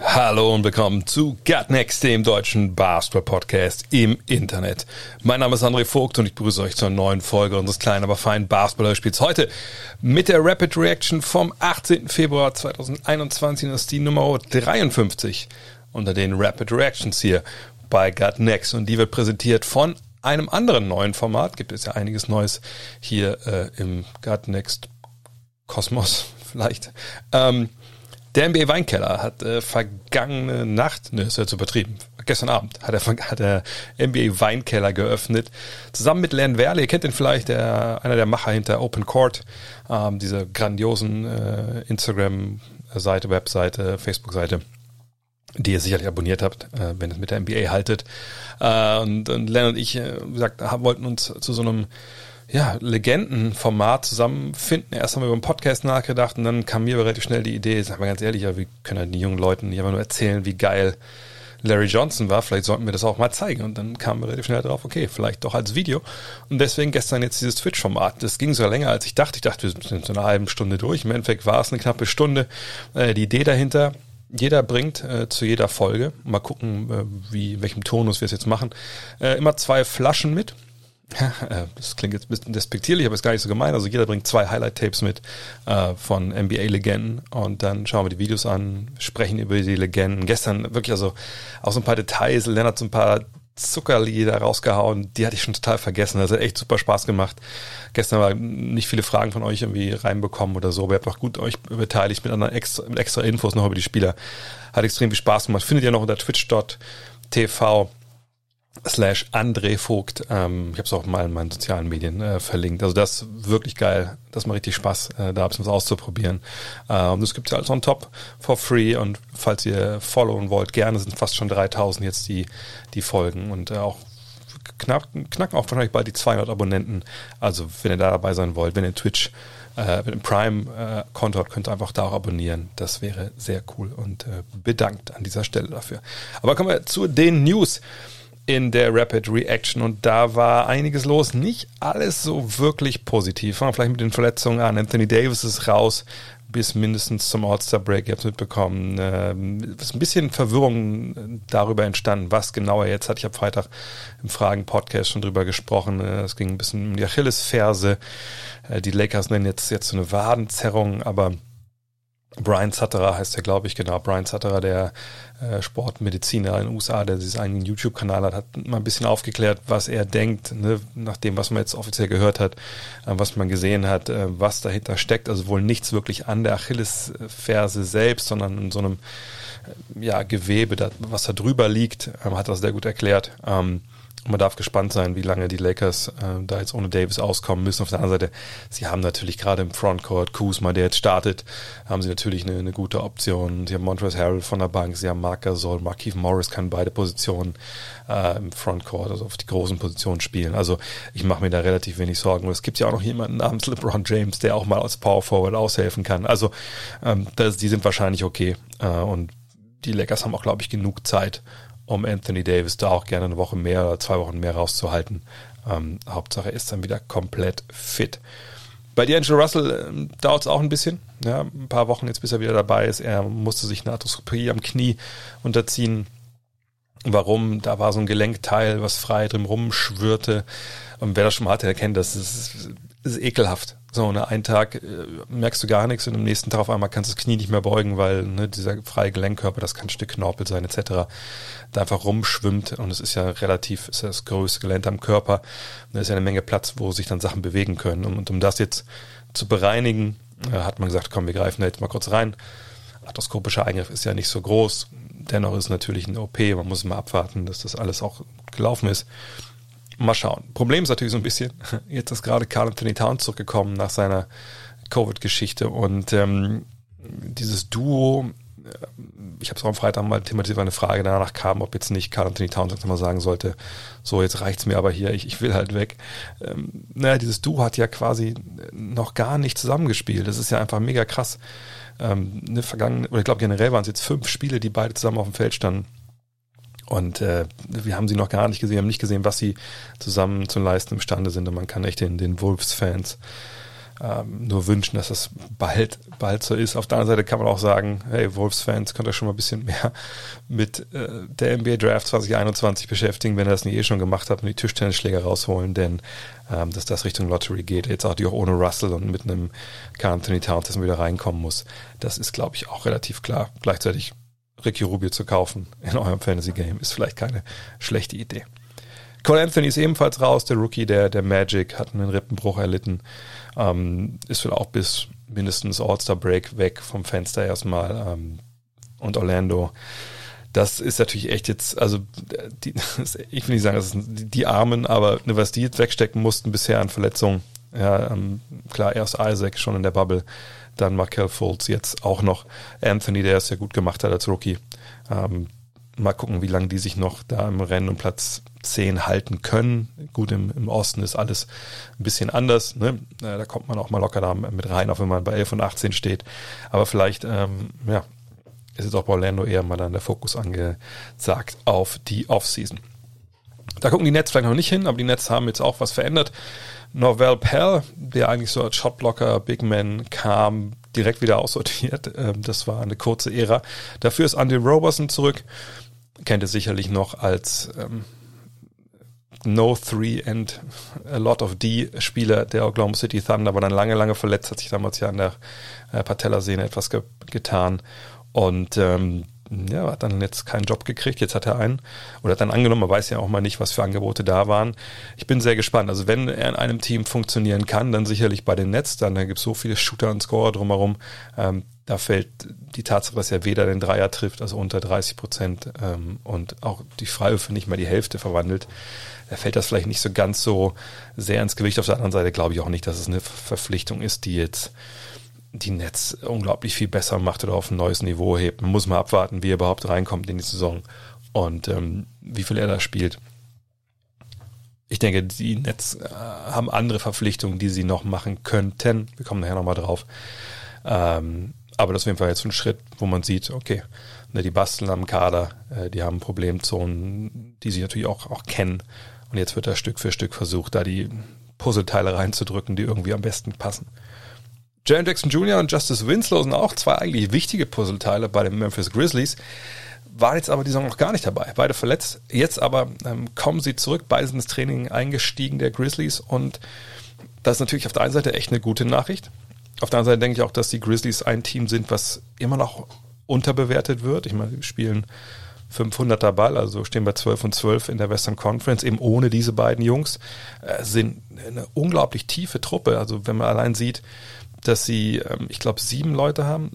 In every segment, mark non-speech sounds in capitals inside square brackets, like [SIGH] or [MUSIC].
Hallo und willkommen zu Gut Next, dem deutschen Basketball-Podcast im Internet. Mein Name ist André Vogt und ich begrüße euch zur neuen Folge unseres kleinen, aber feinen Basketball-Spiels. Heute mit der Rapid Reaction vom 18. Februar 2021. Das ist die Nummer 53 unter den Rapid Reactions hier bei Gut Next. Und die wird präsentiert von einem anderen neuen Format. Gibt es ja einiges Neues hier äh, im Gut Next Kosmos [LAUGHS] vielleicht. Ähm, der NBA Weinkeller hat äh, vergangene Nacht, ne, ist ja zu übertrieben, gestern Abend hat er, hat der NBA Weinkeller geöffnet, zusammen mit Len Werle, ihr kennt ihn vielleicht, der, einer der Macher hinter Open Court, ähm, diese grandiosen äh, Instagram-Seite, Webseite, Facebook-Seite die ihr sicherlich abonniert habt, äh, wenn es mit der NBA haltet. Äh, und, und Len und ich, äh, wie gesagt, wollten uns zu so einem ja, Legendenformat zusammenfinden. Erst haben wir über einen Podcast nachgedacht und dann kam mir relativ schnell die Idee, sag mal ganz ehrlich, ja, wir können ja den jungen Leuten nicht einfach nur erzählen, wie geil Larry Johnson war, vielleicht sollten wir das auch mal zeigen. Und dann kamen wir relativ schnell drauf, okay, vielleicht doch als Video. Und deswegen gestern jetzt dieses Twitch-Format. Das ging sogar länger, als ich dachte. Ich dachte, wir sind so eine halbe Stunde durch. Im Endeffekt war es eine knappe Stunde. Äh, die Idee dahinter, jeder bringt äh, zu jeder Folge, mal gucken, äh, wie, welchem Tonus wir es jetzt machen, äh, immer zwei Flaschen mit. [LAUGHS] Äh, das klingt jetzt ein bisschen despektierlich, aber ist gar nicht so gemein. Also jeder bringt zwei Highlight-Tapes mit äh, von NBA-Legenden und dann schauen wir die Videos an, sprechen über die Legenden. Gestern wirklich also auch so ein paar Details, Lennart so ein paar Zuckerli da rausgehauen, die hatte ich schon total vergessen. Das hat echt super Spaß gemacht. Gestern war nicht viele Fragen von euch irgendwie reinbekommen oder so, aber ihr habt auch gut euch beteiligt mit anderen extra, mit extra Infos noch über die Spieler. Hat extrem viel Spaß gemacht. Findet ihr noch unter twitch.tv slash André Vogt. Ähm, ich habe es auch mal in meinen sozialen Medien äh, verlinkt. Also das ist wirklich geil. Das macht richtig Spaß, äh, da was auszuprobieren. Äh, und das gibt's ja alles on top for free. Und falls ihr followen wollt, gerne sind fast schon 3000 jetzt die, die Folgen. Und äh, auch knack, knacken auch wahrscheinlich bald die 200 Abonnenten. Also wenn ihr da dabei sein wollt, wenn ihr Twitch äh, mit einem Prime-Konto habt, könnt ihr einfach da auch abonnieren. Das wäre sehr cool und äh, bedankt an dieser Stelle dafür. Aber kommen wir zu den News in der Rapid Reaction und da war einiges los. Nicht alles so wirklich positiv. Fangen wir vielleicht mit den Verletzungen an. Anthony Davis ist raus bis mindestens zum All-Star-Break. Ihr habt es mitbekommen. Ähm, ist ein bisschen Verwirrung darüber entstanden, was genau er jetzt hat. Ich habe Freitag im Fragen-Podcast schon drüber gesprochen. Es ging ein bisschen um die Achillesferse. Äh, die Lakers nennen jetzt, jetzt so eine Wadenzerrung, aber Brian Sutterer heißt er, glaube ich, genau. Brian Sutterer, der äh, Sportmediziner in den USA, der sich einen YouTube-Kanal hat, hat mal ein bisschen aufgeklärt, was er denkt, ne, nach dem, was man jetzt offiziell gehört hat, äh, was man gesehen hat, äh, was dahinter steckt. Also wohl nichts wirklich an der Achillesferse selbst, sondern in so einem äh, ja, Gewebe, das, was da drüber liegt, ähm, hat das sehr gut erklärt. Ähm, man darf gespannt sein, wie lange die Lakers äh, da jetzt ohne Davis auskommen müssen. Auf der anderen Seite, sie haben natürlich gerade im Frontcourt Kuzma, der jetzt startet, haben sie natürlich eine, eine gute Option. Sie haben Montrezl Harrell von der Bank, sie haben Marc Gasol, Markeith Morris kann beide Positionen äh, im Frontcourt, also auf die großen Positionen spielen. Also ich mache mir da relativ wenig Sorgen. Und es gibt ja auch noch jemanden namens LeBron James, der auch mal als Power Forward aushelfen kann. Also ähm, das, die sind wahrscheinlich okay. Äh, und die Lakers haben auch, glaube ich, genug Zeit, um Anthony Davis da auch gerne eine Woche mehr oder zwei Wochen mehr rauszuhalten. Ähm, Hauptsache ist dann wieder komplett fit. Bei D'Angelo Russell ähm, dauert es auch ein bisschen, ja, ein paar Wochen jetzt, bis er wieder dabei ist. Er musste sich eine Arthroskopie am Knie unterziehen. Warum? Da war so ein Gelenkteil, was frei drin rumschwirrte. Und wer das schon mal hatte, der kennt das. Das ist, ekelhaft. So, ne, einen Tag äh, merkst du gar nichts und am nächsten Tag auf einmal kannst du das Knie nicht mehr beugen, weil ne, dieser freie Gelenkkörper, das kann ein Stück Knorpel sein etc., da einfach rumschwimmt und es ist ja relativ, ist ja das größte Gelenk am Körper. Und da ist ja eine Menge Platz, wo sich dann Sachen bewegen können. Und, und um das jetzt zu bereinigen, äh, hat man gesagt, komm, wir greifen da jetzt mal kurz rein. Arthroskopischer Eingriff ist ja nicht so groß. Dennoch ist natürlich eine OP, man muss mal abwarten, dass das alles auch gelaufen ist. Mal schauen. Problem ist natürlich so ein bisschen, [LAUGHS] jetzt ist gerade Carl Anthony Town zurückgekommen nach seiner Covid-Geschichte und ähm, dieses Duo ich habe es auch am Freitag mal thematisiert, weil eine Frage danach kam, ob jetzt nicht Carl Anthony Towns mal sagen sollte, so jetzt reicht's mir aber hier, ich, ich will halt weg. Ähm, naja, dieses Du hat ja quasi noch gar nicht zusammengespielt. Das ist ja einfach mega krass. Ähm, eine vergangene, oder ich glaube generell waren es jetzt fünf Spiele, die beide zusammen auf dem Feld standen. Und äh, wir haben sie noch gar nicht gesehen, haben nicht gesehen, was sie zusammen zu leisten imstande sind. Und man kann echt den, den Wolves-Fans ähm, nur wünschen, dass das bald, bald so ist. Auf der anderen Seite kann man auch sagen, hey, Wolves-Fans, könnt ihr schon mal ein bisschen mehr mit äh, der NBA Draft 2021 beschäftigen, wenn ihr das nicht eh schon gemacht habt und die Tischtennisschläger rausholen, denn ähm, dass das Richtung Lottery geht, jetzt auch die auch ohne Russell und mit einem Carl Anthony Towns, dass man wieder reinkommen muss, das ist, glaube ich, auch relativ klar. Gleichzeitig Ricky Rubio zu kaufen in eurem Fantasy-Game ist vielleicht keine schlechte Idee. Cole Anthony ist ebenfalls raus, der Rookie der, der Magic, hat einen Rippenbruch erlitten, ähm, ist wohl auch bis mindestens All-Star Break weg vom Fenster erstmal. Ähm, und Orlando, das ist natürlich echt jetzt, also die, [LAUGHS] ich will nicht sagen, das sind die Armen, aber ne, was die jetzt wegstecken mussten bisher an Verletzungen, ja, ähm, klar, erst Isaac schon in der Bubble, dann Markel Fultz jetzt auch noch Anthony, der es ja gut gemacht hat als Rookie. Ähm, mal gucken, wie lange die sich noch da im Rennen um Platz 10 halten können. Gut, im, im Osten ist alles ein bisschen anders. Ne? Da kommt man auch mal locker da mit rein, auch wenn man bei 11 und 18 steht. Aber vielleicht, ähm, ja, ist jetzt auch bei Orlando eher mal dann der Fokus angesagt auf die Offseason. Da gucken die Nets vielleicht noch nicht hin, aber die Nets haben jetzt auch was verändert. Norvel Pell, der eigentlich so als Shotblocker, Big Man kam, direkt wieder aussortiert. [LAUGHS] Ähm, das war eine kurze Ära. Dafür ist Andy Roberson zurück. Kennt ihr sicherlich noch als ähm, No Three and a Lot of D Spieler der Oklahoma City Thunder, war dann lange, lange verletzt, hat sich damals ja an der äh, Patellasehne etwas ge getan. Und ähm, ja, hat dann jetzt keinen Job gekriegt, jetzt hat er einen oder hat dann angenommen, man weiß ja auch mal nicht, was für Angebote da waren. Ich bin sehr gespannt. Also wenn er in einem Team funktionieren kann, dann sicherlich bei den Nets, dann da gibt es so viele Shooter und Scorer drumherum. Ähm, da fällt die Tatsache, dass er weder den Dreier trifft, also unter 30 Prozent ähm, und auch die Freiwürfe nicht mal die Hälfte verwandelt, da fällt das vielleicht nicht so ganz so sehr ins Gewicht. Auf der anderen Seite glaube ich auch nicht, dass es eine Verpflichtung ist, die jetzt die Netz unglaublich viel besser macht oder auf ein neues Niveau hebt. Man muss mal abwarten, wie er überhaupt reinkommt in die Saison und ähm, wie viel er da spielt. Ich denke, die Nets äh, haben andere Verpflichtungen, die sie noch machen könnten. Wir kommen nachher nochmal drauf. Ähm, aber das ist auf jeden Fall jetzt ein Schritt, wo man sieht, okay, ne, die basteln am Kader, äh, die haben Problemzonen, die sie natürlich auch, auch kennen. Und jetzt wird da Stück für Stück versucht, da die Puzzleteile reinzudrücken, die irgendwie am besten passen. Jaren Jackson Jr. und Justice Winslow sind auch zwei eigentlich wichtige Puzzleteile bei den Memphis Grizzlies. Waren jetzt aber die Saison noch gar nicht dabei. Beide verletzt. Jetzt aber ähm, kommen sie zurück. Beide sind ins Training eingestiegen, der Grizzlies. Und das ist natürlich auf der einen Seite echt eine gute Nachricht. Auf der anderen Seite denke ich auch, dass die Grizzlies ein Team sind, was immer noch unterbewertet wird. Ich meine, sie spielen 500er Ball, also stehen bei 12 und 12 in der Western Conference, eben ohne diese beiden Jungs, äh, sind eine unglaublich tiefe Truppe. Also wenn man allein sieht, dass sie, ähm, ich glaube, sieben Leute haben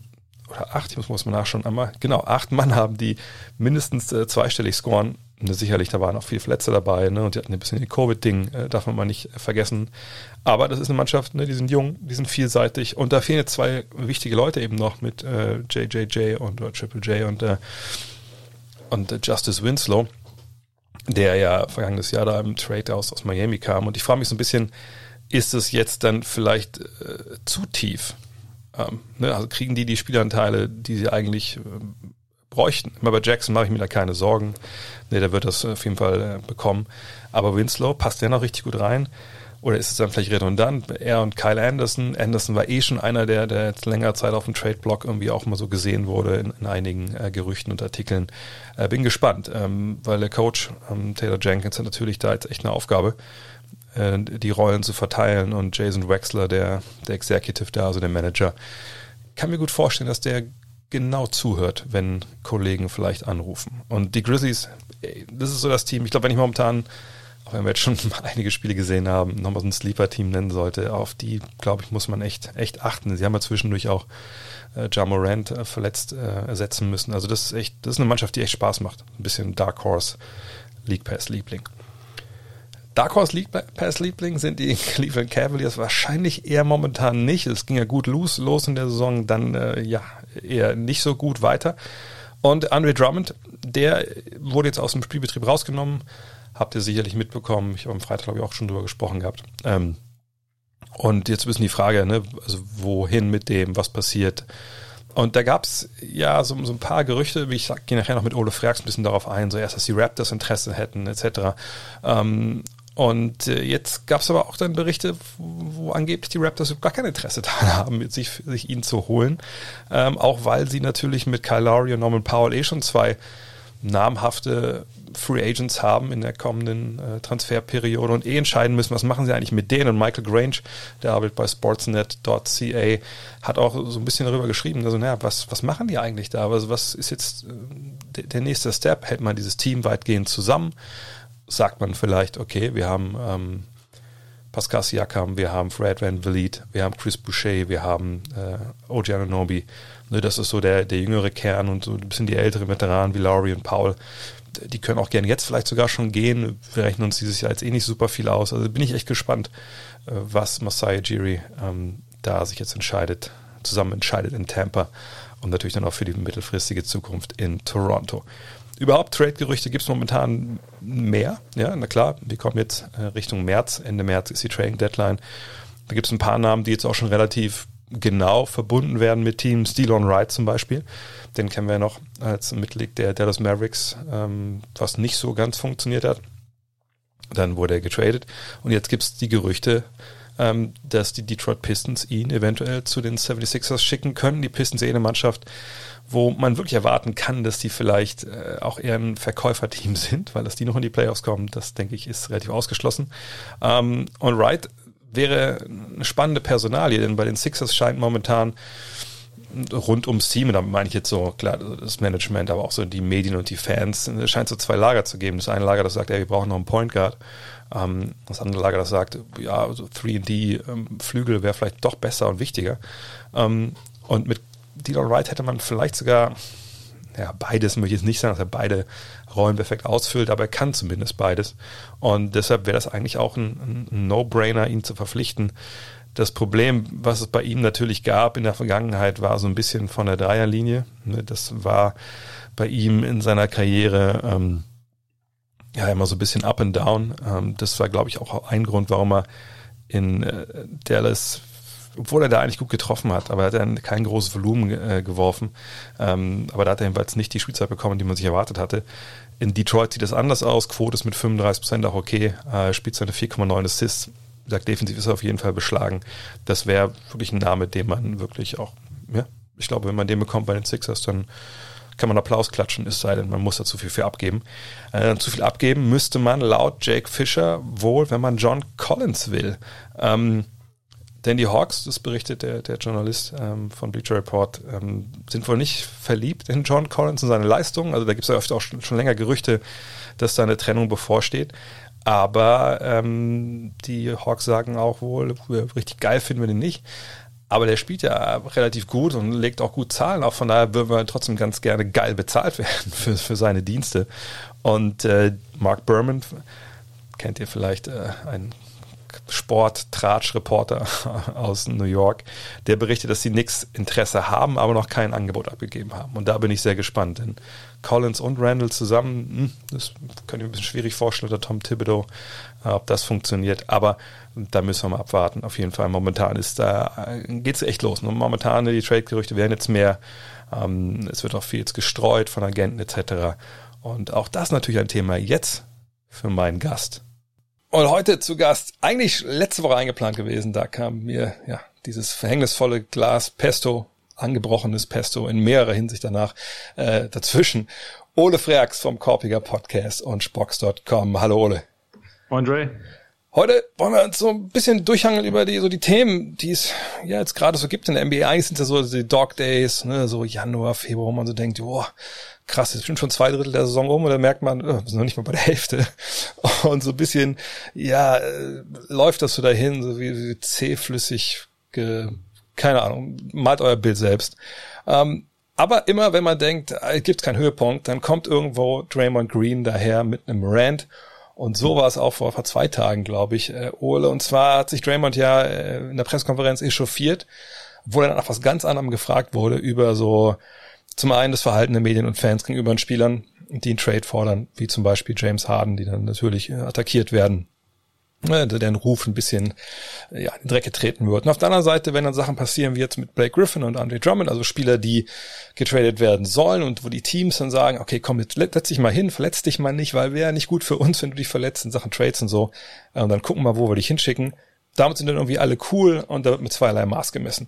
oder acht, ich muss, mal nachschauen, einmal, genau, acht Mann haben, die mindestens äh, zweistellig scoren. Und sicherlich, da waren auch viele Verletzte dabei, ne? Und die hatten ein bisschen den Covid-Ding, äh, darf man mal nicht äh, vergessen. Aber das ist eine Mannschaft, ne, die sind jung, die sind vielseitig und da fehlen jetzt zwei wichtige Leute eben noch mit äh, JJJ und Triple J und, äh, und äh, Justice Winslow, der ja vergangenes Jahr da im Trade aus, aus Miami kam. Und ich frage mich so ein bisschen, ist es jetzt dann vielleicht äh, zu tief? Ähm, ne? Also kriegen die die Spielanteile, die sie eigentlich äh, bräuchten? Immer bei Jackson mache ich mir da keine Sorgen. Ne, der wird das auf jeden Fall äh, bekommen. Aber Winslow, passt der noch richtig gut rein? Oder ist es dann vielleicht redundant? Er und Kyle Anderson. Anderson war eh schon einer, der, der jetzt länger Zeit auf dem Trade-Block irgendwie auch mal so gesehen wurde in, in einigen äh, Gerüchten und Artikeln. Äh, bin gespannt, ähm, weil der Coach ähm, Taylor Jenkins hat natürlich da jetzt echt eine Aufgabe. Äh, die Rollen zu verteilen und Jason Wexler, der, der Executive da, also der Manager, kann mir gut vorstellen, dass der genau zuhört, wenn Kollegen vielleicht anrufen. Und die Grizzlies, das ist so das Team, ich glaube, wenn ich momentan, auch wenn wir jetzt schon [LAUGHS] einige Spiele gesehen haben, nochmal so ein Sleeper-Team nennen sollte, auf die, glaube ich, muss man echt, echt achten. Sie haben ja zwischendurch auch äh, Ja Morant äh, verletzt äh, ersetzen müssen. Also das ist echt, das ist eine Mannschaft, die echt Spaß macht. Ein bisschen Dark Horse League Pass Liebling. Dark Horse Pass Liebling sind die [LAUGHS] Cleveland Cavaliers wahrscheinlich eher momentan nicht. Es ging ja gut los, los in der Saison, dann äh, ja eher nicht so gut weiter. Und Andre Drummond, der wurde jetzt aus dem Spielbetrieb rausgenommen. Habt ihr sicherlich mitbekommen. Ich habe am Freitag, glaube ich, auch schon drüber gesprochen gehabt. Ähm, und jetzt ist die Frage, ne, also wohin mit dem, was passiert. Und da gab es ja so, so, ein paar Gerüchte, wie ich gehe nachher noch mit Ole Freaks ein bisschen darauf ein, so erst, dass die Raptors Interesse hätten, etc. Ähm, und äh, jetzt gab es aber auch dann Berichte, wo, angeblich die Raptors gar kein Interesse [LAUGHS] daran haben, sich, sich ihn zu holen. Ähm, auch weil sie natürlich mit Kyle Lowry und Norman Powell eh schon zwei namhafte Free Agents haben in der kommenden äh, Transferperiode und eh entscheiden müssen, was machen sie eigentlich mit denen. Und Michael Grange, der arbeitet bei sportsnet.ca, hat auch so ein bisschen darüber geschrieben, also naja, was, was machen die eigentlich da? Also was ist jetzt äh, der nächste Step? Hält man dieses Team weitgehend zusammen? Sagt man vielleicht, okay, wir haben ähm, Pascal Siakam, wir haben Fred Van Vliet, wir haben Chris Boucher, wir haben äh, OG Ananobi. Ne, das ist so der, der jüngere Kern und so ein bisschen die älteren Veteranen wie Laurie und Paul die können auch gerne jetzt vielleicht sogar schon gehen. Wir rechnen uns dieses Jahr jetzt eh nicht super viel aus. Also bin ich echt gespannt, äh, was Masai Jiri ähm, da sich jetzt entscheidet, zusammen entscheidet in Tampa und natürlich dann auch für die mittelfristige Zukunft in Toronto. Überhaupt Trade-Gerüchte gibt es momentan mehr. Ja, na klar, wir kommen jetzt äh, Richtung März. Ende März ist die Trading-Deadline. Da gibt es ein paar Namen, die jetzt auch schon relativ genau verbunden werden mit Teams. Delon Wright zum Beispiel den kennen wir ja noch als Mitglied der Dallas Mavericks, ähm, was nicht so ganz funktioniert hat. Dann wurde er getradet und jetzt gibt es die Gerüchte, ähm, dass die Detroit Pistons ihn eventuell zu den 76ers schicken können. Die Pistons eh eine Mannschaft, wo man wirklich erwarten kann, dass die vielleicht äh, auch eher ein Verkäuferteam [LAUGHS] sind, weil dass die noch in die Playoffs kommen, das denke ich ist relativ ausgeschlossen. Ähm, und Wright wäre eine spannende Personalie, denn bei den Sixers scheint momentan rund ums Team, und da meine ich jetzt so, klar, das Management, aber auch so die Medien und die Fans, es scheint so zwei Lager zu geben. Das eine Lager, das sagt, ja, wir brauchen noch einen Point Guard. Ähm, das andere Lager, das sagt, ja, so 3D-Flügel ähm, wäre vielleicht doch besser und wichtiger. Ähm, und mit Dylan Wright hätte man vielleicht sogar, ja, beides möchte ich jetzt nicht sagen, dass er beide Rollen perfekt ausfüllt, aber er kann zumindest beides. Und deshalb wäre das eigentlich auch ein, ein No-Brainer, ihn zu verpflichten. Das Problem, was es bei ihm natürlich gab in der Vergangenheit, war so ein bisschen von der Dreierlinie. Ne, das war bei ihm in seiner Karriere ähm, ja immer so ein bisschen up and down. Ähm, das war, glaube ich, auch ein Grund, warum er in äh, Dallas obwohl er da eigentlich gut getroffen hat, aber er hat dann kein großes Volumen äh, geworfen. Ähm, aber da hat er jedenfalls nicht die Spielzeit bekommen, die man sich erwartet hatte. In Detroit sieht das anders aus. Quote ist mit 35 Prozent auch okay. Äh, spielt seine 4,9 Assists sagt, defensiv ist er auf jeden Fall beschlagen. Das wäre wirklich ein Name, den man wirklich auch, ja, ich glaube, wenn man den bekommt bei den Sixers, dann kann man Applaus klatschen, es sei denn, man muss da zu viel für abgeben. Äh, zu viel abgeben müsste man laut Jake Fisher wohl, wenn man John Collins will. Ähm, denn die Hawks, das berichtet der, der Journalist ähm, von Bleacher Report, ähm, sind wohl nicht verliebt in John Collins und seine Leistungen. Also da gibt es ja oft auch schon, schon länger Gerüchte, dass da eine Trennung bevorsteht. Aber ähm, die Hawks sagen auch wohl, richtig geil finden wir den nicht. Aber der spielt ja relativ gut und legt auch gut Zahlen. Auch von daher würden wir trotzdem ganz gerne geil bezahlt [LAUGHS] werden für, für seine Dienste. Und äh, Mark Berman, kennt ihr vielleicht, äh, ein Sport-Tratsch-Reporter [LAUGHS] aus New York, der berichtet, dass sie nix Interesse haben, aber noch kein Angebot abgegeben haben. Und da bin ich sehr gespannt, denn Collins und Randall zusammen, hm, das kann ich mir ein bisschen schwierig vorstellen, oder Tom Thibodeau, ob das funktioniert. Aber da müssen wir mal abwarten. Auf jeden Fall. Momentan ist da, äh, geht's echt los. Momentan, die Trade-Gerüchte werden jetzt mehr. Ähm, es wird auch viel jetzt gestreut von Agenten etc. Und auch das natürlich ein Thema jetzt für meinen Gast. Und heute zu Gast, eigentlich letzte Woche eingeplant gewesen, da kam mir ja dieses verhängnisvolle Glas Pesto angebrochenes Pesto in mehrerer Hinsicht danach äh, dazwischen. Ole Freaks vom Korpiger Podcast und Spox.com. Hallo Ole. Andre. Heute wollen wir uns so ein bisschen durchhangeln über die, so die Themen, die es ja jetzt gerade so gibt in der NBA. Eigentlich sind ja so die Dog Days, ne, so Januar, Februar, wo man so denkt, boah, krass, jetzt sind schon zwei Drittel der Saison um und dann merkt man, oh, wir sind noch nicht mal bei der Hälfte. [LAUGHS] Und so ein bisschen, ja, äh, läuft das so dahin, so wie, wie zähflüssig ge, keine Ahnung, malt euer Bild selbst. Ähm, aber immer, wenn man denkt, äh, es gibt keinen Höhepunkt, dann kommt irgendwo Draymond Green daher mit einem Rant Und so war es auch vor, vor zwei Tagen, glaube ich, äh, Ole. Und zwar hat sich Draymond ja äh, in der Pressekonferenz echauffiert, wo er dann nach was ganz anderem gefragt wurde über so zum einen das Verhalten der Medien und Fans gegenüber den Spielern, die einen Trade fordern, wie zum Beispiel James Harden, die dann natürlich äh, attackiert werden deren Ruf ein bisschen ja, in den Dreck getreten wird. Und auf der anderen Seite, wenn dann Sachen passieren wie jetzt mit Blake Griffin und Andre Drummond, also Spieler, die getradet werden sollen und wo die Teams dann sagen, okay, komm, jetzt setz dich mal hin, verletz dich mal nicht, weil wäre nicht gut für uns, wenn du dich verletzt in Sachen Trades und so. Und dann gucken wir mal, wo wir dich hinschicken. Damit sind dann irgendwie alle cool und da wird mit zweierlei Maß gemessen.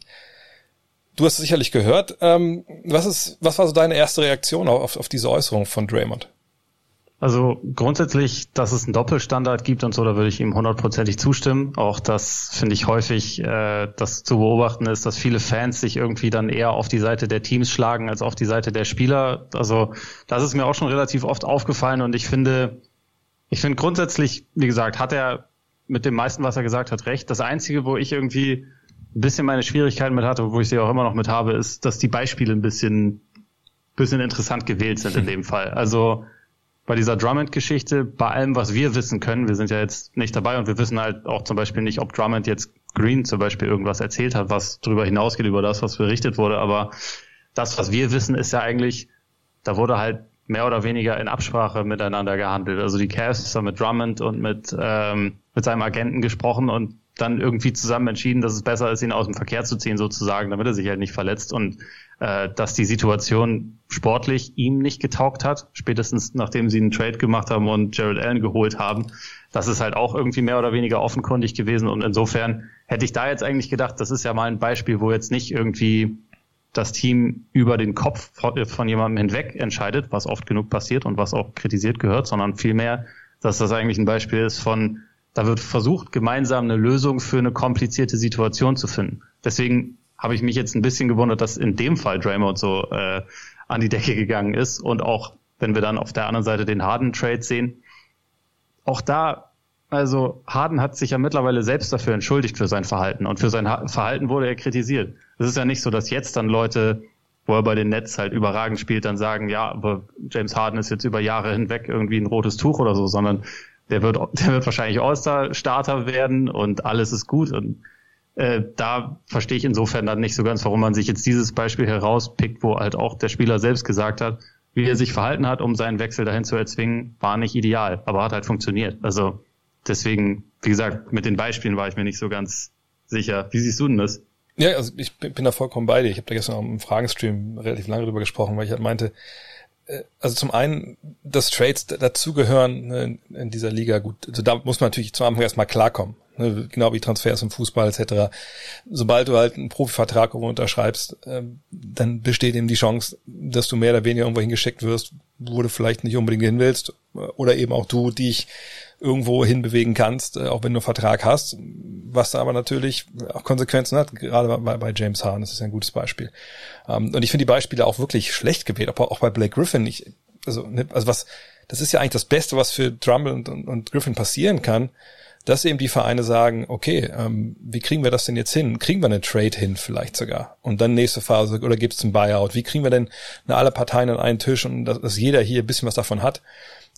Du hast es sicherlich gehört. Ähm, was ist, was war so deine erste Reaktion auf, auf diese Äußerung von Draymond? Also grundsätzlich, dass es einen Doppelstandard gibt und so, da würde ich ihm hundertprozentig zustimmen. Auch das finde ich häufig, äh, das zu beobachten ist, dass viele Fans sich irgendwie dann eher auf die Seite der Teams schlagen als auf die Seite der Spieler. Also das ist mir auch schon relativ oft aufgefallen und ich finde, ich finde grundsätzlich, wie gesagt, hat er mit dem meisten, was er gesagt hat, recht. Das Einzige, wo ich irgendwie ein bisschen meine Schwierigkeiten mit hatte, wo ich sie auch immer noch mit habe, ist, dass die Beispiele ein bisschen, bisschen interessant gewählt sind in [LAUGHS] dem Fall. Also bei dieser Drummond-Geschichte, bei allem, was wir wissen können, wir sind ja jetzt nicht dabei und wir wissen halt auch zum Beispiel nicht, ob Drummond jetzt Green zum Beispiel irgendwas erzählt hat, was darüber hinausgeht, über das, was berichtet wurde. Aber das, was wir wissen, ist ja eigentlich, da wurde halt mehr oder weniger in Absprache miteinander gehandelt. Also die Cavs haben mit Drummond und mit, ähm, mit seinem Agenten gesprochen und dann irgendwie zusammen entschieden, dass es besser ist, ihn aus dem Verkehr zu ziehen, sozusagen, damit er sich halt nicht verletzt. Und äh, dass die Situation sportlich ihm nicht getaugt hat, spätestens nachdem sie einen Trade gemacht haben und Jared Allen geholt haben. Das ist halt auch irgendwie mehr oder weniger offenkundig gewesen und insofern hätte ich da jetzt eigentlich gedacht, das ist ja mal ein Beispiel, wo jetzt nicht irgendwie das Team über den Kopf von jemandem hinweg entscheidet, was oft genug passiert und was auch kritisiert gehört, sondern vielmehr, dass das eigentlich ein Beispiel ist von, da wird versucht, gemeinsam eine Lösung für eine komplizierte Situation zu finden. Deswegen habe ich mich jetzt ein bisschen gewundert, dass in dem Fall Draymond so äh, an die Decke gegangen ist. Und auch wenn wir dann auf der anderen Seite den Harden-Trade sehen, auch da, also Harden hat sich ja mittlerweile selbst dafür entschuldigt für sein Verhalten. Und für sein Verhalten wurde er kritisiert. Es ist ja nicht so, dass jetzt dann Leute, wo er bei den Nets halt überragend spielt, dann sagen, ja, aber James Harden ist jetzt über Jahre hinweg irgendwie ein rotes Tuch oder so, sondern der wird, [LAUGHS] der wird wahrscheinlich All-Star-Starter werden und alles ist gut. Und äh, da verstehe ich insofern dann nicht so ganz, warum man sich jetzt dieses Beispiel herauspickt, wo halt auch der Spieler selbst gesagt hat, wie er sich verhalten hat, um seinen Wechsel dahin zu erzwingen, war nicht ideal, aber hat halt funktioniert. Also deswegen, wie gesagt, mit den Beispielen war ich mir nicht so ganz sicher. Wie siehst du denn das? Ja, also ich bin da vollkommen bei dir. Ich habe da gestern auch im Fragenstream relativ lange drüber gesprochen, weil ich halt meinte, äh, also zum einen, dass Trades dazugehören ne, in dieser Liga, gut, also da muss man natürlich zum Anfang erstmal klarkommen ne, genau wie Transfers im Fußball etc. Sobald du halt einen Profivertrag unterschreibst, ähm, dann besteht eben die Chance, dass du mehr oder weniger irgendwo hingeschickt wirst, wo du vielleicht nicht unbedingt hin willst, oder eben auch du dich irgendwo hinbewegen kannst, äh, auch wenn du einen Vertrag hast, was da aber natürlich auch Konsequenzen hat, gerade bei, bei James Harden, das ist ein gutes Beispiel. Ähm, und ich finde die Beispiele auch wirklich schlecht gewählt, auch bei Blake Griffin. Ich, also, ne, also was, das ist ja eigentlich das Beste, was für und, und, und Griffin passieren kann, dass eben die Vereine sagen, okay, ähm, wie kriegen wir das denn jetzt hin? Kriegen wir eine Trade hin vielleicht sogar? Und dann nächste Phase, oder gibt es einen Buyout? Wie kriegen wir denn alle Parteien an einen Tisch und dass, dass jeder hier ein bisschen was davon hat?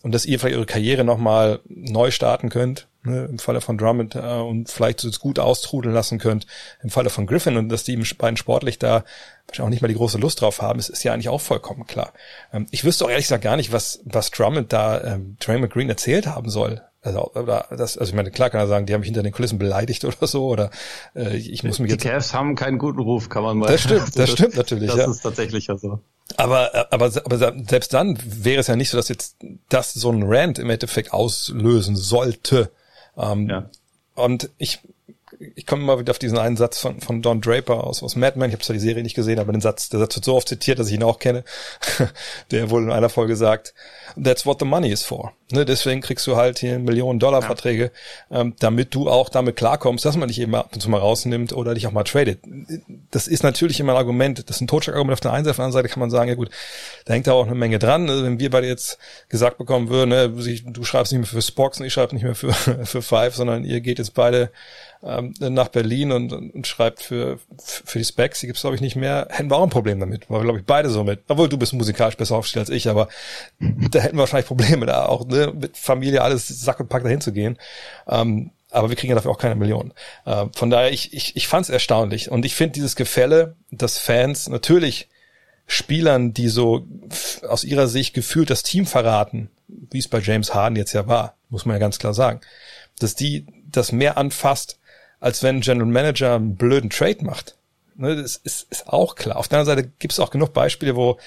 Und dass ihr vielleicht eure Karriere nochmal neu starten könnt, ne, im Falle von Drummond, äh, und vielleicht so gut austrudeln lassen könnt, im Falle von Griffin, und dass die beiden sportlich da wahrscheinlich auch nicht mal die große Lust drauf haben, ist, ist ja eigentlich auch vollkommen klar. Ähm, ich wüsste auch ehrlich gesagt gar nicht, was, was Drummond da ähm, Draymond Green erzählt haben soll. Also, oder das, also ich meine, klar kann er sagen, die haben mich hinter den Kulissen beleidigt [LAUGHS] oder so, oder äh, ich muss mich die jetzt. Die Cavs haben keinen guten Ruf, kann man mal. Das stimmt, das, [LAUGHS] das stimmt natürlich. Das ja. ist tatsächlich ja so. Aber, aber, aber selbst dann wäre es ja nicht so, dass jetzt das so ein Rant im Endeffekt auslösen sollte. Ähm, ja. Und ich, ich komme mal wieder auf diesen einen Satz von, von Don Draper aus, aus Mad Men. Ich habe zwar die Serie nicht gesehen, aber den Satz, der Satz wird so oft zitiert, dass ich ihn auch kenne. [LAUGHS] der wohl in einer Folge sagt, that's what the money is for. Ne, deswegen kriegst du halt hier Millionen Dollar ja. Verträge, ähm, damit du auch damit klarkommst, dass man dich eben ab und zu mal rausnimmt oder dich auch mal tradet. Das ist natürlich immer ein Argument, das ist ein Totschlagargument auf der einen Seite, auf der anderen Seite kann man sagen, ja gut, da hängt da auch eine Menge dran. Also wenn wir beide jetzt gesagt bekommen würden, ne, du schreibst nicht mehr für Spox und ich schreibe nicht mehr für, [LAUGHS] für Five, sondern ihr geht jetzt beide ähm, nach Berlin und, und schreibt für, für die Specs, die gibt's glaube ich nicht mehr, hätten wir auch ein Problem damit. Weil wir glaube ich beide so mit, obwohl du bist musikalisch besser aufgestellt als ich, aber da [LAUGHS] hätten wir wahrscheinlich Probleme da auch, ne, mit Familie alles Sack und Pack dahin zu gehen. Ähm, aber wir kriegen ja dafür auch keine Millionen. Äh, von daher, ich, ich, ich fand es erstaunlich. Und ich finde dieses Gefälle, dass Fans natürlich Spielern, die so aus ihrer Sicht gefühlt das Team verraten, wie es bei James Harden jetzt ja war, muss man ja ganz klar sagen, dass die das mehr anfasst, als wenn ein General Manager einen blöden Trade macht. Ne, das ist, ist auch klar. Auf der anderen Seite gibt es auch genug Beispiele, wo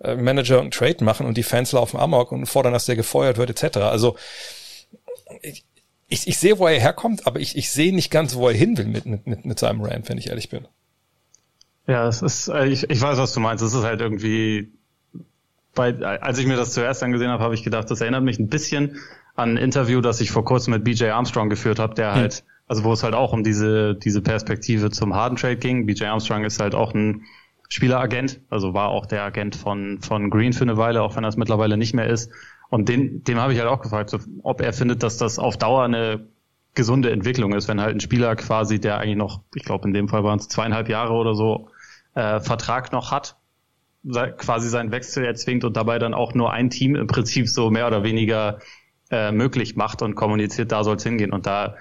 äh, Manager einen Trade machen und die Fans laufen amok und fordern, dass der gefeuert wird, etc. Also ich, ich, ich sehe, wo er herkommt, aber ich, ich sehe nicht ganz, wo er hin will mit, mit, mit, mit seinem Rant, wenn ich ehrlich bin. Ja, es ist, äh, ich, ich weiß, was du meinst. Es ist halt irgendwie, bei, als ich mir das zuerst angesehen habe, habe ich gedacht, das erinnert mich ein bisschen an ein Interview, das ich vor kurzem mit BJ Armstrong geführt habe, der hm. Also wo es halt auch um diese, diese Perspektive zum Harden Trade ging. BJ Armstrong ist halt auch ein Spieleragent, also war auch der Agent von, von Green für eine Weile, auch wenn es mittlerweile nicht mehr ist. Und den, dem habe ich halt auch gefragt, so, ob er findet, dass das auf Dauer eine gesunde Entwicklung ist, wenn halt ein Spieler quasi, der eigentlich noch, ich glaube in dem Fall waren es zweieinhalb Jahre oder so, äh, Vertrag noch hat, quasi seinen Wechsel erzwingt und dabei dann auch nur ein Team im Prinzip so mehr oder weniger äh, möglich macht und kommuniziert, da soll es hingehen. Und da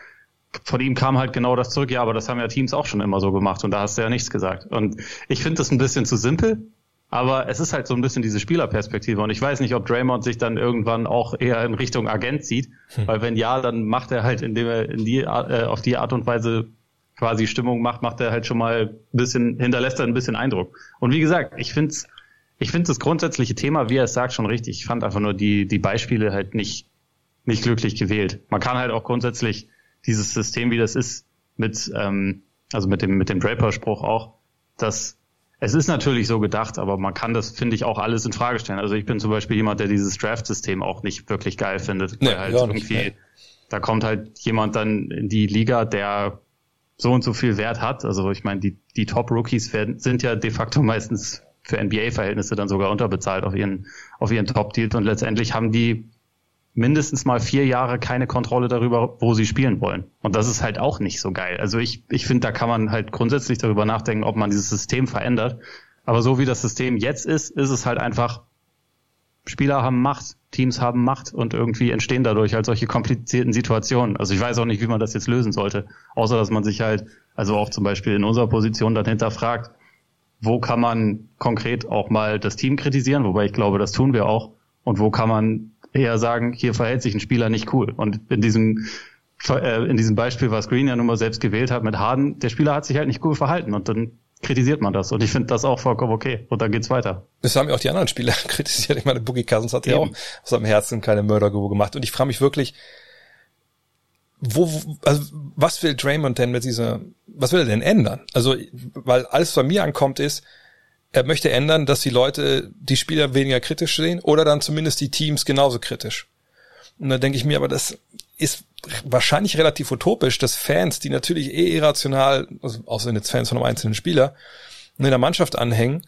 von ihm kam halt genau das zurück, ja, aber das haben ja Teams auch schon immer so gemacht und da hast du ja nichts gesagt. Und ich finde das ein bisschen zu simpel, aber es ist halt so ein bisschen diese Spielerperspektive. Und ich weiß nicht, ob Draymond sich dann irgendwann auch eher in Richtung Agent sieht, hm. weil wenn ja, dann macht er halt, indem er in die, äh, auf die Art und Weise quasi Stimmung macht, macht er halt schon mal ein bisschen, hinterlässt er ein bisschen Eindruck. Und wie gesagt, ich finde ich finde das grundsätzliche Thema, wie er es sagt, schon richtig. Ich fand einfach nur die, die Beispiele halt nicht, nicht glücklich gewählt. Man kann halt auch grundsätzlich dieses System, wie das ist, mit, ähm, also mit dem, mit dem Draper-Spruch auch, dass es ist natürlich so gedacht, aber man kann das, finde ich, auch alles in Frage stellen. Also ich bin zum Beispiel jemand, der dieses Draft-System auch nicht wirklich geil findet. Nee, halt irgendwie, nicht, da kommt halt jemand dann in die Liga, der so und so viel Wert hat. Also ich meine, die, die Top-Rookies sind ja de facto meistens für NBA-Verhältnisse dann sogar unterbezahlt auf ihren, auf ihren Top-Deals und letztendlich haben die mindestens mal vier Jahre keine Kontrolle darüber, wo sie spielen wollen. Und das ist halt auch nicht so geil. Also ich, ich finde, da kann man halt grundsätzlich darüber nachdenken, ob man dieses System verändert. Aber so wie das System jetzt ist, ist es halt einfach, Spieler haben Macht, Teams haben Macht und irgendwie entstehen dadurch halt solche komplizierten Situationen. Also ich weiß auch nicht, wie man das jetzt lösen sollte, außer dass man sich halt, also auch zum Beispiel in unserer Position dann hinterfragt, wo kann man konkret auch mal das Team kritisieren, wobei ich glaube, das tun wir auch, und wo kann man eher sagen, hier verhält sich ein Spieler nicht cool. Und in diesem äh, in diesem Beispiel, was Green ja nun mal selbst gewählt hat mit Harden, der Spieler hat sich halt nicht cool verhalten und dann kritisiert man das. Und ich finde das auch vollkommen okay. Und dann geht's weiter. Das haben ja auch die anderen Spieler [LAUGHS] kritisiert. Ich meine, Boogie Cousins hat ja auch aus seinem Herzen keine Mördergrube gemacht. Und ich frage mich wirklich, wo, also was will Draymond denn mit dieser, was will er denn ändern? Also, weil alles von mir ankommt ist, er möchte ändern, dass die Leute die Spieler weniger kritisch sehen oder dann zumindest die Teams genauso kritisch. Und da denke ich mir, aber das ist wahrscheinlich relativ utopisch, dass Fans, die natürlich eh irrational, also außer jetzt Fans von einem einzelnen Spieler, in der Mannschaft anhängen,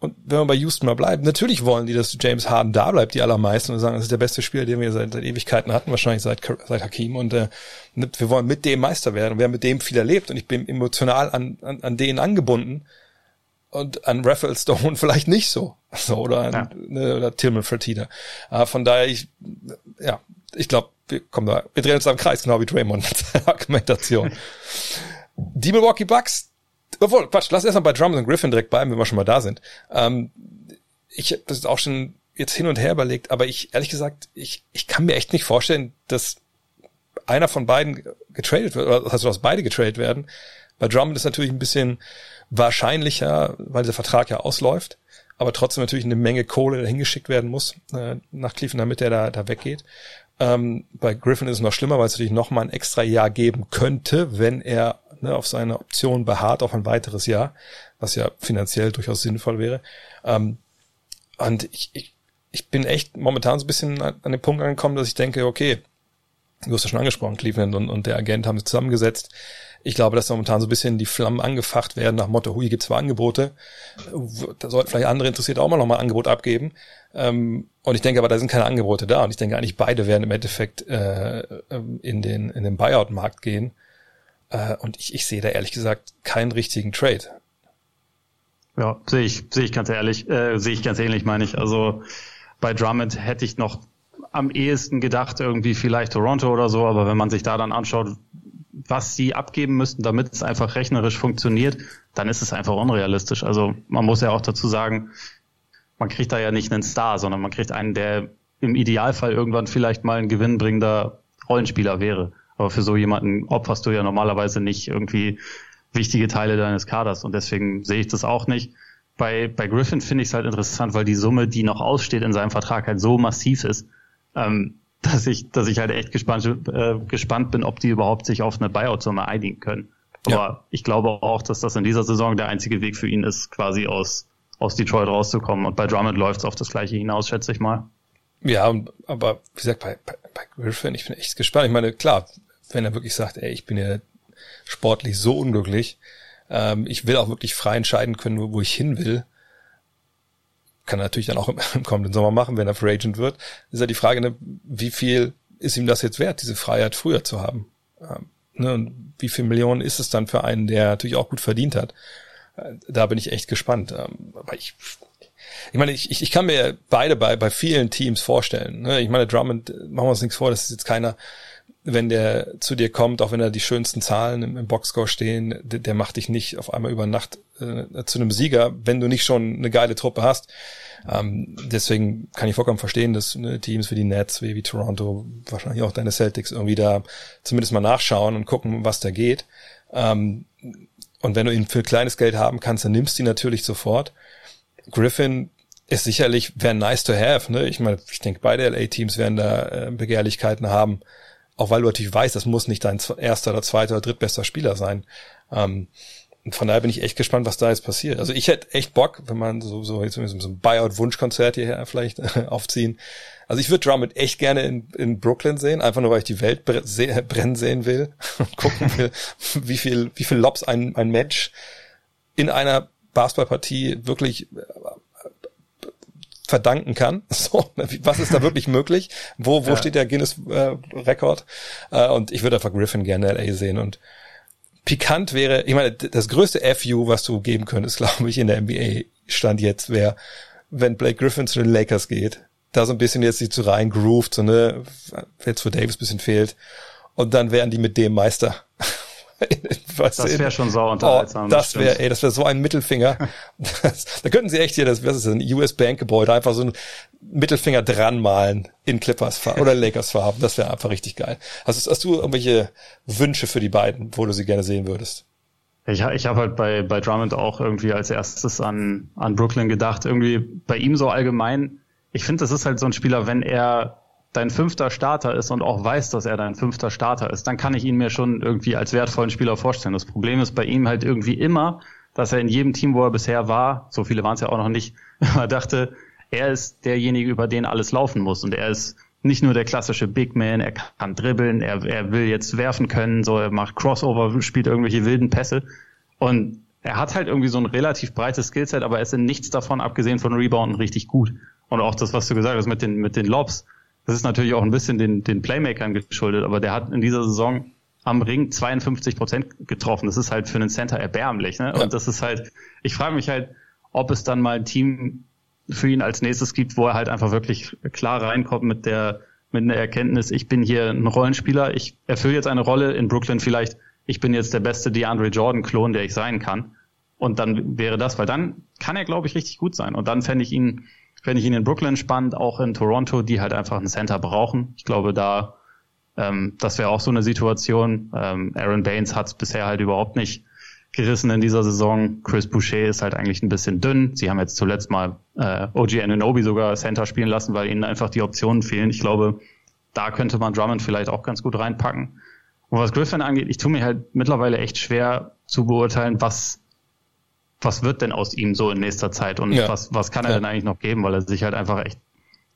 und wenn wir bei Houston mal bleiben, natürlich wollen die, dass James Harden da bleibt, die allermeisten, und sagen, das ist der beste Spieler, den wir seit, seit Ewigkeiten hatten, wahrscheinlich seit, seit Hakim, und äh, wir wollen mit dem Meister werden, und wir haben mit dem viel erlebt, und ich bin emotional an, an, an denen angebunden, und an Raphael Stone [LAUGHS] vielleicht nicht so, so oder an, ja. ne, oder Tillman Fertitta. Äh, von daher, ich, ja, ich glaube, wir kommen da, wir drehen uns am Kreis, genau wie Draymond mit seiner [LAUGHS] Argumentation. Die Milwaukee Bucks, obwohl, Quatsch, lass erstmal bei Drummond und Griffin direkt bleiben, wenn wir schon mal da sind. Ähm, ich habe das auch schon jetzt hin und her überlegt, aber ich, ehrlich gesagt, ich, ich kann mir echt nicht vorstellen, dass einer von beiden getradet wird, oder also dass beide getradet werden. Bei Drummond ist natürlich ein bisschen wahrscheinlicher, weil der Vertrag ja ausläuft, aber trotzdem natürlich eine Menge Kohle dahingeschickt werden muss äh, nach Cleveland, damit der da, da weggeht. Ähm, bei Griffin ist es noch schlimmer, weil es natürlich noch mal ein extra Jahr geben könnte, wenn er ne, auf seine Option beharrt auf ein weiteres Jahr, was ja finanziell durchaus sinnvoll wäre. Ähm, und ich, ich, ich bin echt momentan so ein bisschen an, an den Punkt angekommen, dass ich denke, okay, du hast ja schon angesprochen, Cleveland und, und der Agent haben sich zusammengesetzt. Ich glaube, dass momentan so ein bisschen die Flammen angefacht werden nach Motto, hui, gibt's zwar Angebote, da sollten vielleicht andere interessiert auch mal nochmal ein Angebot abgeben. Ähm, und ich denke aber, da sind keine Angebote da. Und ich denke eigentlich, beide werden im Endeffekt äh, ähm, in den, in den Buyout-Markt gehen. Äh, und ich, ich sehe da ehrlich gesagt keinen richtigen Trade. Ja, sehe ich, sehe ich ganz ehrlich, äh, sehe ich ganz ähnlich, meine ich. Also bei Drummond hätte ich noch am ehesten gedacht, irgendwie vielleicht Toronto oder so, aber wenn man sich da dann anschaut, was sie abgeben müssten, damit es einfach rechnerisch funktioniert, dann ist es einfach unrealistisch. Also man muss ja auch dazu sagen, man kriegt da ja nicht einen Star, sondern man kriegt einen, der im Idealfall irgendwann vielleicht mal ein gewinnbringender Rollenspieler wäre. Aber für so jemanden opferst du ja normalerweise nicht irgendwie wichtige Teile deines Kaders und deswegen sehe ich das auch nicht. Bei, bei Griffin finde ich es halt interessant, weil die Summe, die noch aussteht in seinem Vertrag, halt so massiv ist, ähm, dass ich, dass ich halt echt gespannt, äh, gespannt bin, ob die überhaupt sich auf eine Buyout-Summe einigen können. Aber ja. ich glaube auch, dass das in dieser Saison der einzige Weg für ihn ist, quasi aus, aus Detroit rauszukommen. Und bei Drummond läuft es auf das gleiche hinaus, schätze ich mal. Ja, aber wie gesagt, bei, bei, bei Griffin, ich bin echt gespannt. Ich meine, klar, wenn er wirklich sagt, ey, ich bin ja sportlich so unglücklich, ähm, ich will auch wirklich frei entscheiden können, wo, wo ich hin will, kann er natürlich dann auch [LAUGHS] im, kommenden Sommer machen, wenn er Free Agent wird, ist ja die Frage, ne, wie viel ist ihm das jetzt wert, diese Freiheit früher zu haben? Ähm, ne, und wie viel Millionen ist es dann für einen, der natürlich auch gut verdient hat? Äh, da bin ich echt gespannt. Ähm, aber ich, ich meine, ich, ich, ich kann mir beide bei, bei vielen Teams vorstellen. Ne? Ich meine, Drummond, machen wir uns nichts vor, das ist jetzt keiner, wenn der zu dir kommt, auch wenn da die schönsten Zahlen im, im Boxscore stehen, der, der, macht dich nicht auf einmal über Nacht äh, zu einem Sieger, wenn du nicht schon eine geile Truppe hast. Ähm, deswegen kann ich vollkommen verstehen, dass ne, Teams wie die Nets, wie, wie Toronto, wahrscheinlich auch deine Celtics irgendwie da zumindest mal nachschauen und gucken, was da geht. Ähm, und wenn du ihn für kleines Geld haben kannst, dann nimmst du ihn natürlich sofort. Griffin ist sicherlich, wäre nice to have. Ne? Ich meine, ich denke, beide LA-Teams werden da äh, Begehrlichkeiten haben. Auch weil du natürlich weißt, das muss nicht dein erster oder zweiter oder drittbester Spieler sein. Ähm, und von daher bin ich echt gespannt, was da jetzt passiert. Also ich hätte echt Bock, wenn man so, so jetzt so ein Buyout-Wunschkonzert hierher vielleicht [LAUGHS] aufziehen. Also ich würde Drummond echt gerne in, in Brooklyn sehen, einfach nur weil ich die Welt [LAUGHS] brennen sehen will [LAUGHS] und gucken will, wie viel, wie viel Lobs ein, ein Match in einer Basketballpartie wirklich verdanken kann. [LAUGHS] So, was ist da wirklich möglich? Wo, wo ja. steht der Guinness-Rekord? Äh, äh, und ich würde einfach Griffin gerne LA sehen. Und pikant wäre, ich meine, das größte FU, was du geben könntest, [LAUGHS] glaube ich, in der NBA Stand jetzt wäre, wenn Blake Griffin zu den Lakers geht, da so ein bisschen jetzt sich zu rein grooved, so ne, jetzt wo Davis bisschen fehlt, und dann wären die mit dem Meister. [LAUGHS] [LAUGHS] Was das wäre schon sau unterhaltsam. Oh, das wäre, ey, das wäre so ein Mittelfinger. [LAUGHS] Das, da könnten sie echt hier, das, was ist das, ein US Bank Gebäude, einfach so ein Mittelfinger dran malen in Clippers oder Lakers Farben. Das wäre einfach richtig geil. Hast, hast du irgendwelche Wünsche für die beiden, wo du sie gerne sehen würdest? Ich, ich habe halt bei, bei Drummond auch irgendwie als erstes an, an Brooklyn gedacht. Irgendwie bei ihm so allgemein. Ich finde, das ist halt so ein Spieler, wenn er dein fünfter Starter ist und auch weiß, dass er dein fünfter Starter ist, dann kann ich ihn mir schon irgendwie als wertvollen Spieler vorstellen. Das Problem ist bei ihm halt irgendwie immer, dass er in jedem Team, wo er bisher war, so viele waren es ja auch noch nicht, [LAUGHS] immer dachte, er ist derjenige, über den alles laufen muss. Und er ist nicht nur der klassische Big Man, er kann dribbeln, er, er will jetzt werfen können, so er macht Crossover, spielt irgendwelche wilden Pässe. Und er hat halt irgendwie so ein relativ breites Skillset, aber er ist in nichts davon, abgesehen von Rebounden, richtig gut. Und auch das, was du gesagt hast mit den, mit den Lobs das ist natürlich auch ein bisschen den, den Playmakern geschuldet, aber der hat in dieser Saison am Ring 52 Prozent getroffen. Das ist halt für einen Center erbärmlich. Ne? Und das ist halt, ich frage mich halt, ob es dann mal ein Team für ihn als nächstes gibt, wo er halt einfach wirklich klar reinkommt mit der mit einer Erkenntnis, ich bin hier ein Rollenspieler, ich erfülle jetzt eine Rolle in Brooklyn vielleicht, ich bin jetzt der beste DeAndre Jordan-Klon, der ich sein kann. Und dann wäre das, weil dann kann er, glaube ich, richtig gut sein. Und dann fände ich ihn fände ich ihn in Brooklyn spannend, auch in Toronto, die halt einfach einen Center brauchen. Ich glaube, da ähm, das wäre auch so eine Situation. Ähm, Aaron Baines hat es bisher halt überhaupt nicht gerissen in dieser Saison. Chris Boucher ist halt eigentlich ein bisschen dünn. Sie haben jetzt zuletzt mal äh, OG Ananobi sogar Center spielen lassen, weil ihnen einfach die Optionen fehlen. Ich glaube, da könnte man Drummond vielleicht auch ganz gut reinpacken. Und was Griffin angeht, ich tue mir halt mittlerweile echt schwer zu beurteilen, was was wird denn aus ihm so in nächster Zeit und ja. was, was kann er ja. denn eigentlich noch geben, weil er sich halt einfach echt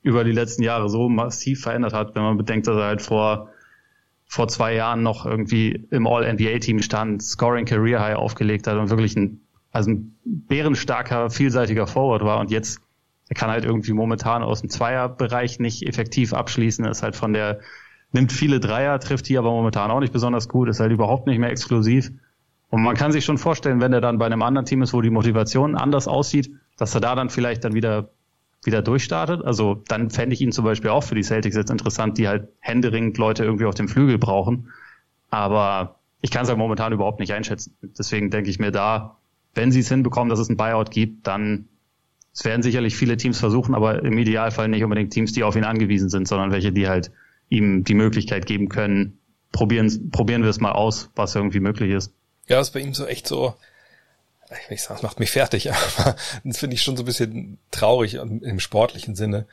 über die letzten Jahre so massiv verändert hat, wenn man bedenkt, dass er halt vor, vor zwei Jahren noch irgendwie im All-NBA-Team stand, Scoring Career High aufgelegt hat und wirklich ein, also ein bärenstarker, vielseitiger Forward war und jetzt er kann halt irgendwie momentan aus dem Zweierbereich nicht effektiv abschließen, ist halt von der nimmt viele Dreier, trifft hier aber momentan auch nicht besonders gut, ist halt überhaupt nicht mehr exklusiv. Und man kann sich schon vorstellen, wenn er dann bei einem anderen Team ist, wo die Motivation anders aussieht, dass er da dann vielleicht dann wieder wieder durchstartet. Also dann fände ich ihn zum Beispiel auch für die Celtics jetzt interessant, die halt händeringend Leute irgendwie auf dem Flügel brauchen. Aber ich kann es halt momentan überhaupt nicht einschätzen. Deswegen denke ich mir da, wenn sie es hinbekommen, dass es ein Buyout gibt, dann es werden sicherlich viele Teams versuchen, aber im Idealfall nicht unbedingt Teams, die auf ihn angewiesen sind, sondern welche, die halt ihm die Möglichkeit geben können, probieren, probieren wir es mal aus, was irgendwie möglich ist. Ja, ist bei ihm so echt so, ich will sagen, das macht mich fertig, [LAUGHS] aber das finde ich schon so ein bisschen traurig im sportlichen Sinne.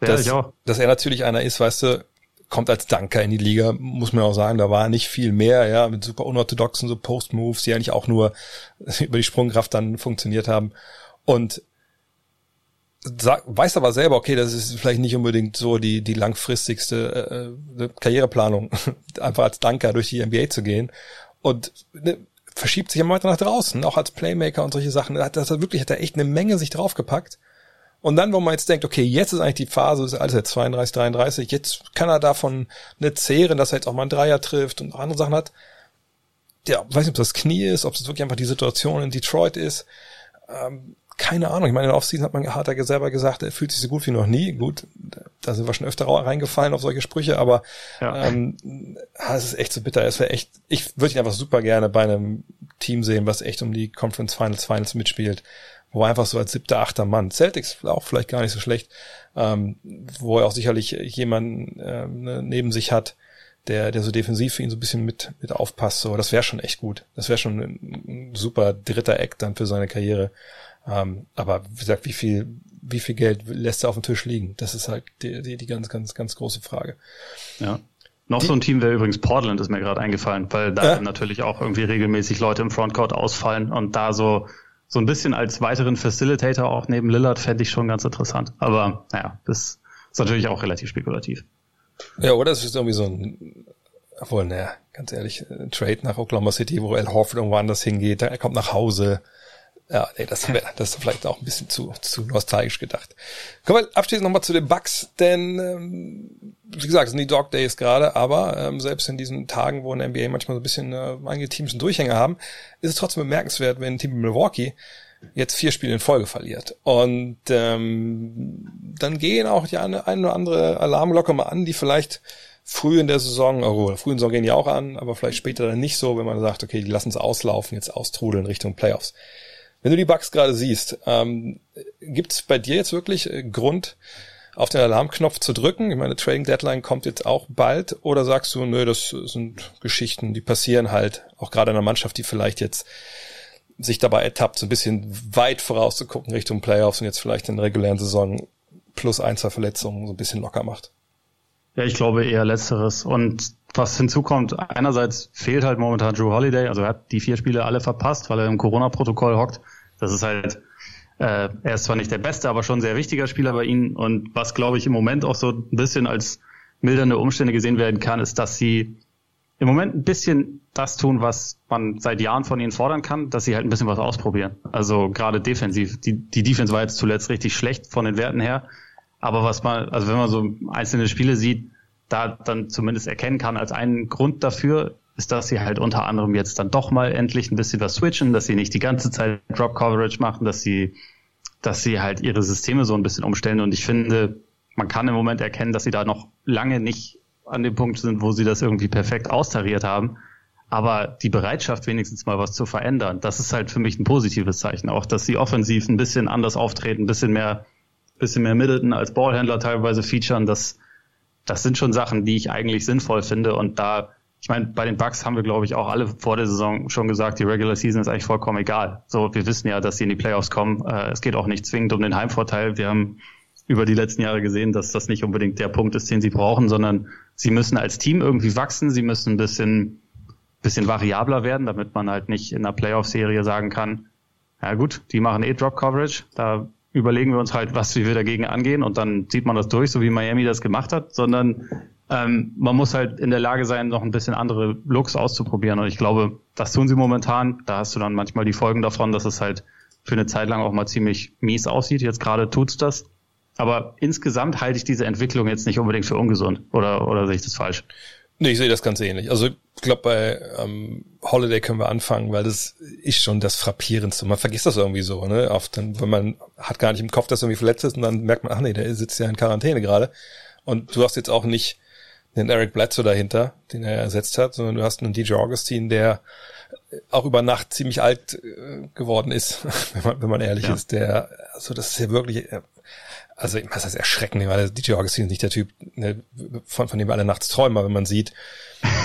Ja, dass, dass er natürlich einer ist, weißt du, kommt als Danker in die Liga, muss man auch sagen, da war nicht viel mehr, ja, mit super unorthodoxen so Post-Moves, die eigentlich auch nur [LAUGHS] über die Sprungkraft dann funktioniert haben. Und sag, weiß aber selber, okay, das ist vielleicht nicht unbedingt so die, die langfristigste äh, äh Karriereplanung, [LAUGHS] einfach als Danker durch die NBA zu gehen. Und ne, verschiebt sich immer weiter nach draußen, auch als Playmaker und solche Sachen. Das hat wirklich, hat er echt eine Menge sich draufgepackt. Und dann, wo man jetzt denkt, okay, jetzt ist eigentlich die Phase, ist alles jetzt 32, 33, jetzt kann er davon nicht zehren, dass er jetzt auch mal einen Dreier trifft und andere Sachen hat. Ja, weiß nicht, ob das Knie ist, ob es wirklich einfach die Situation in Detroit ist. Ähm, keine Ahnung. Ich meine, in der Offseason hat man hat er selber gesagt, er fühlt sich so gut wie noch nie. Gut, da sind wir schon öfter reingefallen auf solche Sprüche, aber ja. ähm, es ist echt so bitter. Es wäre echt, ich würde ihn einfach super gerne bei einem Team sehen, was echt um die Conference Finals Finals mitspielt, wo er einfach so als siebter, achter Mann, Celtics auch vielleicht gar nicht so schlecht, ähm, wo er auch sicherlich jemanden äh, neben sich hat, der, der so defensiv für ihn so ein bisschen mit, mit aufpasst. So, das wäre schon echt gut. Das wäre schon ein, ein super dritter Eck dann für seine Karriere. Ähm, aber wie gesagt, wie viel, wie viel Geld lässt er auf dem Tisch liegen? Das ist halt die, die, die ganz, ganz, ganz große Frage. Ja. Noch die, so ein Team wäre übrigens Portland, ist mir gerade eingefallen, weil da ja. natürlich auch irgendwie regelmäßig Leute im Frontcourt ausfallen und da so, so ein bisschen als weiteren Facilitator auch neben Lillard fände ich schon ganz interessant. Aber naja, das ist natürlich auch relativ spekulativ. Ja, oder es ist irgendwie so ein, obwohl, naja, ganz ehrlich, ein Trade nach Oklahoma City, wo Al Horford irgendwo anders hingeht, er kommt nach Hause, ja, nee, das, wär, das ist vielleicht auch ein bisschen zu, zu nostalgisch gedacht. Kommen wir abschließend nochmal zu den Bugs, denn ähm, wie gesagt, es sind die Dog Days gerade, aber ähm, selbst in diesen Tagen, wo in der NBA manchmal so ein bisschen äh, einige Teams einen Durchhänger haben, ist es trotzdem bemerkenswert, wenn ein Team wie Milwaukee jetzt vier Spiele in Folge verliert. Und ähm, dann gehen auch die eine, eine oder andere Alarmglocke mal an, die vielleicht früh in der Saison, oh, früh in der Saison gehen die auch an, aber vielleicht später dann nicht so, wenn man sagt, okay, die lassen es auslaufen, jetzt austrudeln Richtung Playoffs. Wenn du die Bugs gerade siehst, ähm, gibt es bei dir jetzt wirklich äh, Grund, auf den Alarmknopf zu drücken? Ich meine, Trading Deadline kommt jetzt auch bald. Oder sagst du, nö, das sind Geschichten, die passieren halt, auch gerade in einer Mannschaft, die vielleicht jetzt sich dabei ertappt, so ein bisschen weit vorauszugucken Richtung Playoffs und jetzt vielleicht in der regulären Saison plus ein, zwei Verletzungen so ein bisschen locker macht? Ja, ich glaube eher letzteres. Und was hinzukommt, einerseits fehlt halt momentan Drew Holiday, also er hat die vier Spiele alle verpasst, weil er im Corona-Protokoll hockt. Das ist halt, äh, er ist zwar nicht der beste, aber schon ein sehr wichtiger Spieler bei ihnen. Und was, glaube ich, im Moment auch so ein bisschen als mildernde Umstände gesehen werden kann, ist, dass sie im Moment ein bisschen das tun, was man seit Jahren von ihnen fordern kann, dass sie halt ein bisschen was ausprobieren. Also gerade defensiv. Die, die Defense war jetzt zuletzt richtig schlecht von den Werten her. Aber was man, also wenn man so einzelne Spiele sieht, da dann zumindest erkennen kann als einen Grund dafür, ist, dass sie halt unter anderem jetzt dann doch mal endlich ein bisschen was switchen, dass sie nicht die ganze Zeit Drop Coverage machen, dass sie, dass sie halt ihre Systeme so ein bisschen umstellen. Und ich finde, man kann im Moment erkennen, dass sie da noch lange nicht an dem Punkt sind, wo sie das irgendwie perfekt austariert haben. Aber die Bereitschaft, wenigstens mal was zu verändern, das ist halt für mich ein positives Zeichen. Auch, dass sie offensiv ein bisschen anders auftreten, ein bisschen mehr, bisschen mehr Middleton als Ballhändler teilweise featuren, das, das sind schon Sachen, die ich eigentlich sinnvoll finde. Und da, ich meine, bei den Bucks haben wir, glaube ich, auch alle vor der Saison schon gesagt, die Regular Season ist eigentlich vollkommen egal. So, wir wissen ja, dass sie in die Playoffs kommen. Äh, es geht auch nicht zwingend um den Heimvorteil. Wir haben über die letzten Jahre gesehen, dass das nicht unbedingt der Punkt ist, den sie brauchen, sondern sie müssen als Team irgendwie wachsen. Sie müssen ein bisschen, bisschen variabler werden, damit man halt nicht in einer Playoff-Serie sagen kann, ja gut, die machen eh Drop Coverage, da überlegen wir uns halt, was wir dagegen angehen und dann zieht man das durch, so wie Miami das gemacht hat, sondern ähm, man muss halt in der Lage sein, noch ein bisschen andere Looks auszuprobieren. Und ich glaube, das tun sie momentan. Da hast du dann manchmal die Folgen davon, dass es halt für eine Zeit lang auch mal ziemlich mies aussieht. Jetzt gerade tut's das. Aber insgesamt halte ich diese Entwicklung jetzt nicht unbedingt für ungesund. Oder, oder sehe ich das falsch? Nee, ich sehe das ganz ähnlich. Also ich glaube, bei ähm, Holiday können wir anfangen, weil das ist schon das Frappierendste. Man vergisst das irgendwie so, ne? Oft, wenn man hat gar nicht im Kopf, dass er irgendwie verletzt ist und dann merkt man, ach nee, der sitzt ja in Quarantäne gerade. Und du hast jetzt auch nicht den Eric Bledsoe dahinter, den er ersetzt hat, sondern du hast einen DJ Augustine, der auch über Nacht ziemlich alt äh, geworden ist, [LAUGHS] wenn man, wenn man ehrlich ja. ist. Der, also das ist ja wirklich, äh, also was heißt erschreckend, weil DJ Augustine ist nicht der Typ, ne, von, von dem wir alle nachts träumen, aber wenn man sieht,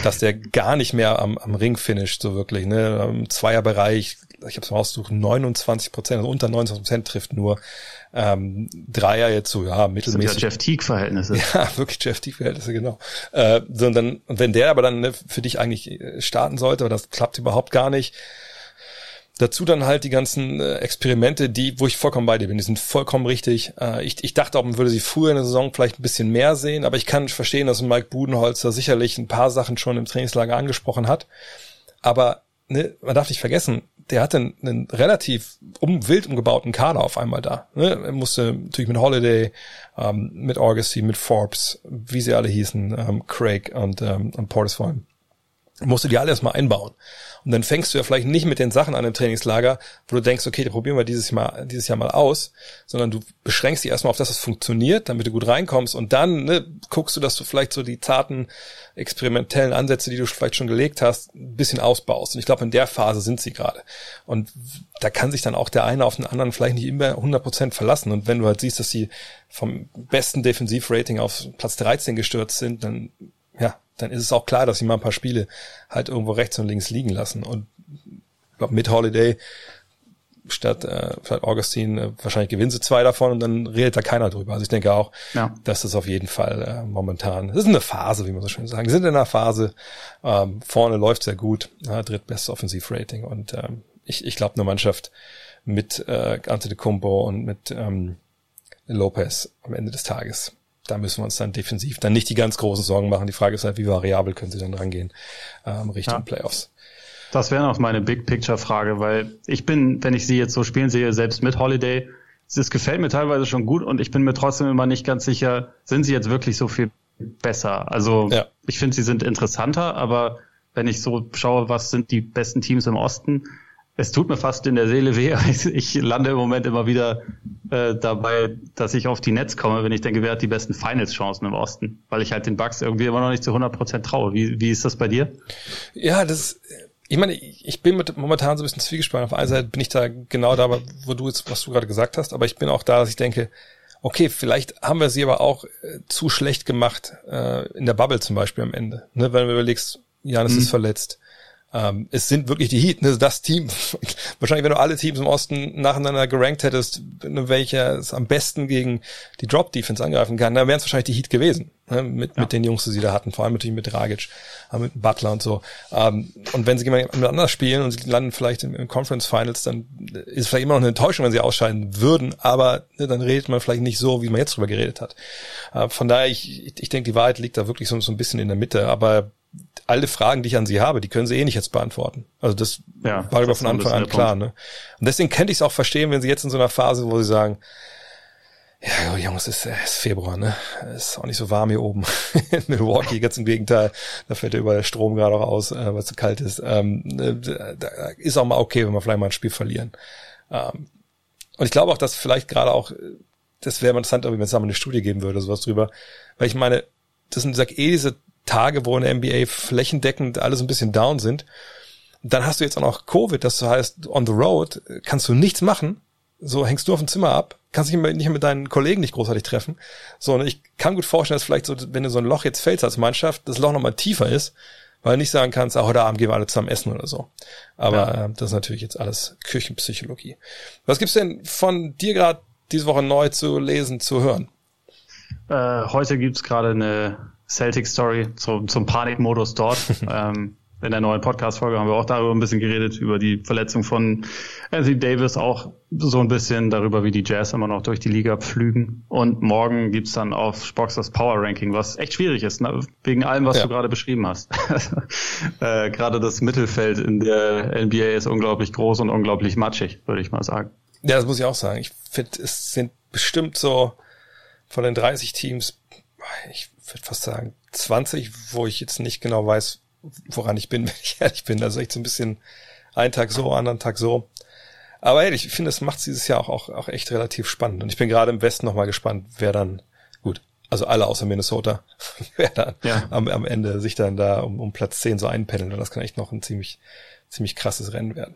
dass der [LAUGHS] gar nicht mehr am, am Ring finisht, so wirklich, ne, im Zweierbereich, ich habe es rausgesucht, 29 Prozent, also unter 29 Prozent trifft nur, ähm, Dreier jetzt so, ja, mittelmäßig. Das sind ja Jeff Teague-Verhältnisse. [LAUGHS] Ja, wirklich Jeff Teague-Verhältnisse, genau. Äh, sondern, wenn der aber dann ne, für dich eigentlich äh, starten sollte, aber das klappt überhaupt gar nicht, Dazu dann halt die ganzen äh, Experimente, die, wo ich vollkommen bei dir bin, die sind vollkommen richtig. Äh, ich, ich dachte auch, man würde sie früher in der Saison vielleicht ein bisschen mehr sehen, aber ich kann verstehen, dass Mike Budenholzer sicherlich ein paar Sachen schon im Trainingslager angesprochen hat. Aber ne, man darf nicht vergessen, der hatte einen, einen relativ um, wild umgebauten Kader auf einmal da. Ne? Er musste natürlich mit Holiday, ähm, mit Augustine, mit Forbes, wie sie alle hießen, ähm, Craig und, ähm, und Portis vor allem musst du die alle erstmal einbauen. Und dann fängst du ja vielleicht nicht mit den Sachen an im Trainingslager, wo du denkst, okay, da probieren wir dieses Jahr, dieses Jahr mal aus, sondern du beschränkst dich erstmal auf das, was funktioniert, damit du gut reinkommst und dann ne, guckst du, dass du vielleicht so die zarten, experimentellen Ansätze, die du vielleicht schon gelegt hast, ein bisschen ausbaust. Und ich glaube, in der Phase sind sie gerade. Und da kann sich dann auch der eine auf den anderen vielleicht nicht immer 100% verlassen. Und wenn du halt siehst, dass sie vom besten Defensivrating auf Platz 13 gestürzt sind, dann ja, dann ist es auch klar, dass sie mal ein paar Spiele halt irgendwo rechts und links liegen lassen. Und ich glaube, mit Holiday statt äh, statt Augustine, äh, wahrscheinlich gewinnen sie zwei davon und dann redet da keiner drüber. Also ich denke auch, ja. dass das auf jeden Fall äh, momentan, das ist eine Phase, wie man so schön sagen. Wir sind in einer Phase, ähm, vorne läuft sehr gut, äh, drittbestes Offensivrating und ähm, ich, ich glaube, eine Mannschaft mit äh, Antetokounmpo und mit ähm, Lopez am Ende des Tages da müssen wir uns dann defensiv dann nicht die ganz großen Sorgen machen. Die Frage ist halt, wie variabel können sie dann rangehen ähm, Richtung ja. Playoffs. Das wäre noch meine Big Picture Frage, weil ich bin, wenn ich sie jetzt so spielen sehe, selbst mit Holiday, es gefällt mir teilweise schon gut und ich bin mir trotzdem immer nicht ganz sicher, sind sie jetzt wirklich so viel besser? Also ja. ich finde, sie sind interessanter, aber wenn ich so schaue, was sind die besten Teams im Osten, es tut mir fast in der Seele weh. [LAUGHS] Ich lande im Moment immer wieder äh, dabei, dass ich auf die Netz komme, wenn ich denke, wer hat die besten Finals-Chancen im Osten? Weil ich halt den Bugs irgendwie immer noch nicht zu 100 Prozent traue. Wie, wie ist das bei dir? Ja, das, ich meine, ich bin mit, momentan so ein bisschen zwiegespannt. Auf einer Seite bin ich da genau da, wo du jetzt, was du gerade gesagt hast, aber ich bin auch da, dass ich denke, okay, vielleicht haben wir sie aber auch äh, zu schlecht gemacht, äh, in der Bubble zum Beispiel am Ende. Ne, wenn du überlegst, Janis mhm. ist verletzt ähm, es sind wirklich die Heat, ne, das Team. [LAUGHS] Wahrscheinlich, wenn du alle Teams im Osten nacheinander gerankt hättest, welcher es am besten gegen die Drop-Defense angreifen kann, dann wären es wahrscheinlich die Heat gewesen. Ne, mit, ja. mit den Jungs, die sie da hatten, vor allem natürlich mit Dragic, äh, mit Butler und so. Ähm, und wenn sie miteinander spielen und sie landen vielleicht im, im Conference Finals, dann ist es vielleicht immer noch eine Enttäuschung, wenn sie ausscheiden würden, aber ne, dann redet man vielleicht nicht so, wie man jetzt drüber geredet hat. Äh, von daher, ich, ich denke, die Wahrheit liegt da wirklich so, so ein bisschen in der Mitte, aber alle Fragen, die ich an sie habe, die können sie eh nicht jetzt beantworten. Also das ja, war über von Anfang an klar. Ne? Und deswegen könnte ich es auch verstehen, wenn sie jetzt in so einer Phase, wo sie sagen, ja, Jungs, es ist, ist Februar, ne? Es ist auch nicht so warm hier oben [LAUGHS] in Milwaukee, ganz im Gegenteil. Da fällt ja überall Strom gerade auch aus, äh, weil es zu kalt ist. Ähm, äh, da ist auch mal okay, wenn wir vielleicht mal ein Spiel verlieren. Ähm, und ich glaube auch, dass vielleicht gerade auch, das wäre interessant, wenn es da mal eine Studie geben würde, sowas drüber. Weil ich meine, das sind, sag eh diese Tage, wo in der NBA flächendeckend alles ein bisschen down sind. Dann hast du jetzt auch noch Covid, das heißt, on the road kannst du nichts machen. So hängst du auf dem Zimmer ab, kannst dich nicht mit deinen Kollegen nicht großartig treffen. So, und ich kann gut vorstellen, dass vielleicht so, wenn du so ein Loch jetzt fällst als Mannschaft, das Loch nochmal tiefer ist, weil du nicht sagen kannst, ah, heute Abend gehen wir alle zusammen essen oder so. Aber ja. äh, das ist natürlich jetzt alles Küchenpsychologie. Was gibt's denn von dir gerade diese Woche neu zu lesen, zu hören? Äh, heute gibt's gerade eine Celtic Story zum, zum Panikmodus dort. [LAUGHS] ähm, in der neuen Podcast-Folge haben wir auch darüber ein bisschen geredet, über die Verletzung von Anthony Davis, auch so ein bisschen darüber, wie die Jazz immer noch durch die Liga pflügen. Und morgen gibt's dann auf Spox das Power Ranking, was echt schwierig ist, ne? wegen allem, was ja. du gerade beschrieben hast. [LAUGHS] äh, gerade das Mittelfeld in der NBA ist unglaublich groß und unglaublich matschig, würde ich mal sagen. Ja, das muss ich auch sagen. Ich finde, es sind bestimmt so von den 30 Teams, ich würde fast sagen 20, wo ich jetzt nicht genau weiß, woran ich bin, [LAUGHS] wenn ich ehrlich bin. Also echt so ein bisschen einen Tag so, anderen Tag so. Aber hey, ich finde, es macht dieses Jahr auch, auch, auch echt relativ spannend. Und ich bin gerade im Westen nochmal gespannt, wer dann, gut, also alle außer Minnesota, [LAUGHS] wer dann ja. am, am Ende sich dann da um, um Platz 10 so einpendeln. Und das kann echt noch ein ziemlich, ziemlich krasses Rennen werden.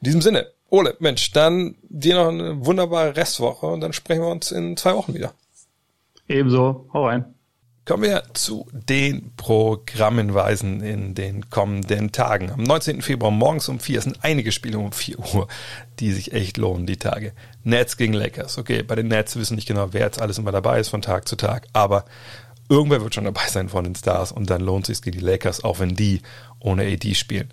In diesem Sinne, Ole, Mensch, dann dir noch eine wunderbare Restwoche und dann sprechen wir uns in zwei Wochen wieder. Ebenso, hau rein. Kommen wir zu den Programmhinweisen in den kommenden Tagen. Am 19. Februar morgens um vier sind einige Spiele um vier Uhr, die sich echt lohnen, die Tage. Nets gegen Lakers. Okay, bei den Nets wissen nicht genau, wer jetzt alles immer dabei ist von Tag zu Tag, aber irgendwer wird schon dabei sein von den Stars und dann lohnt sich gegen die Lakers, auch wenn die ohne AD spielen.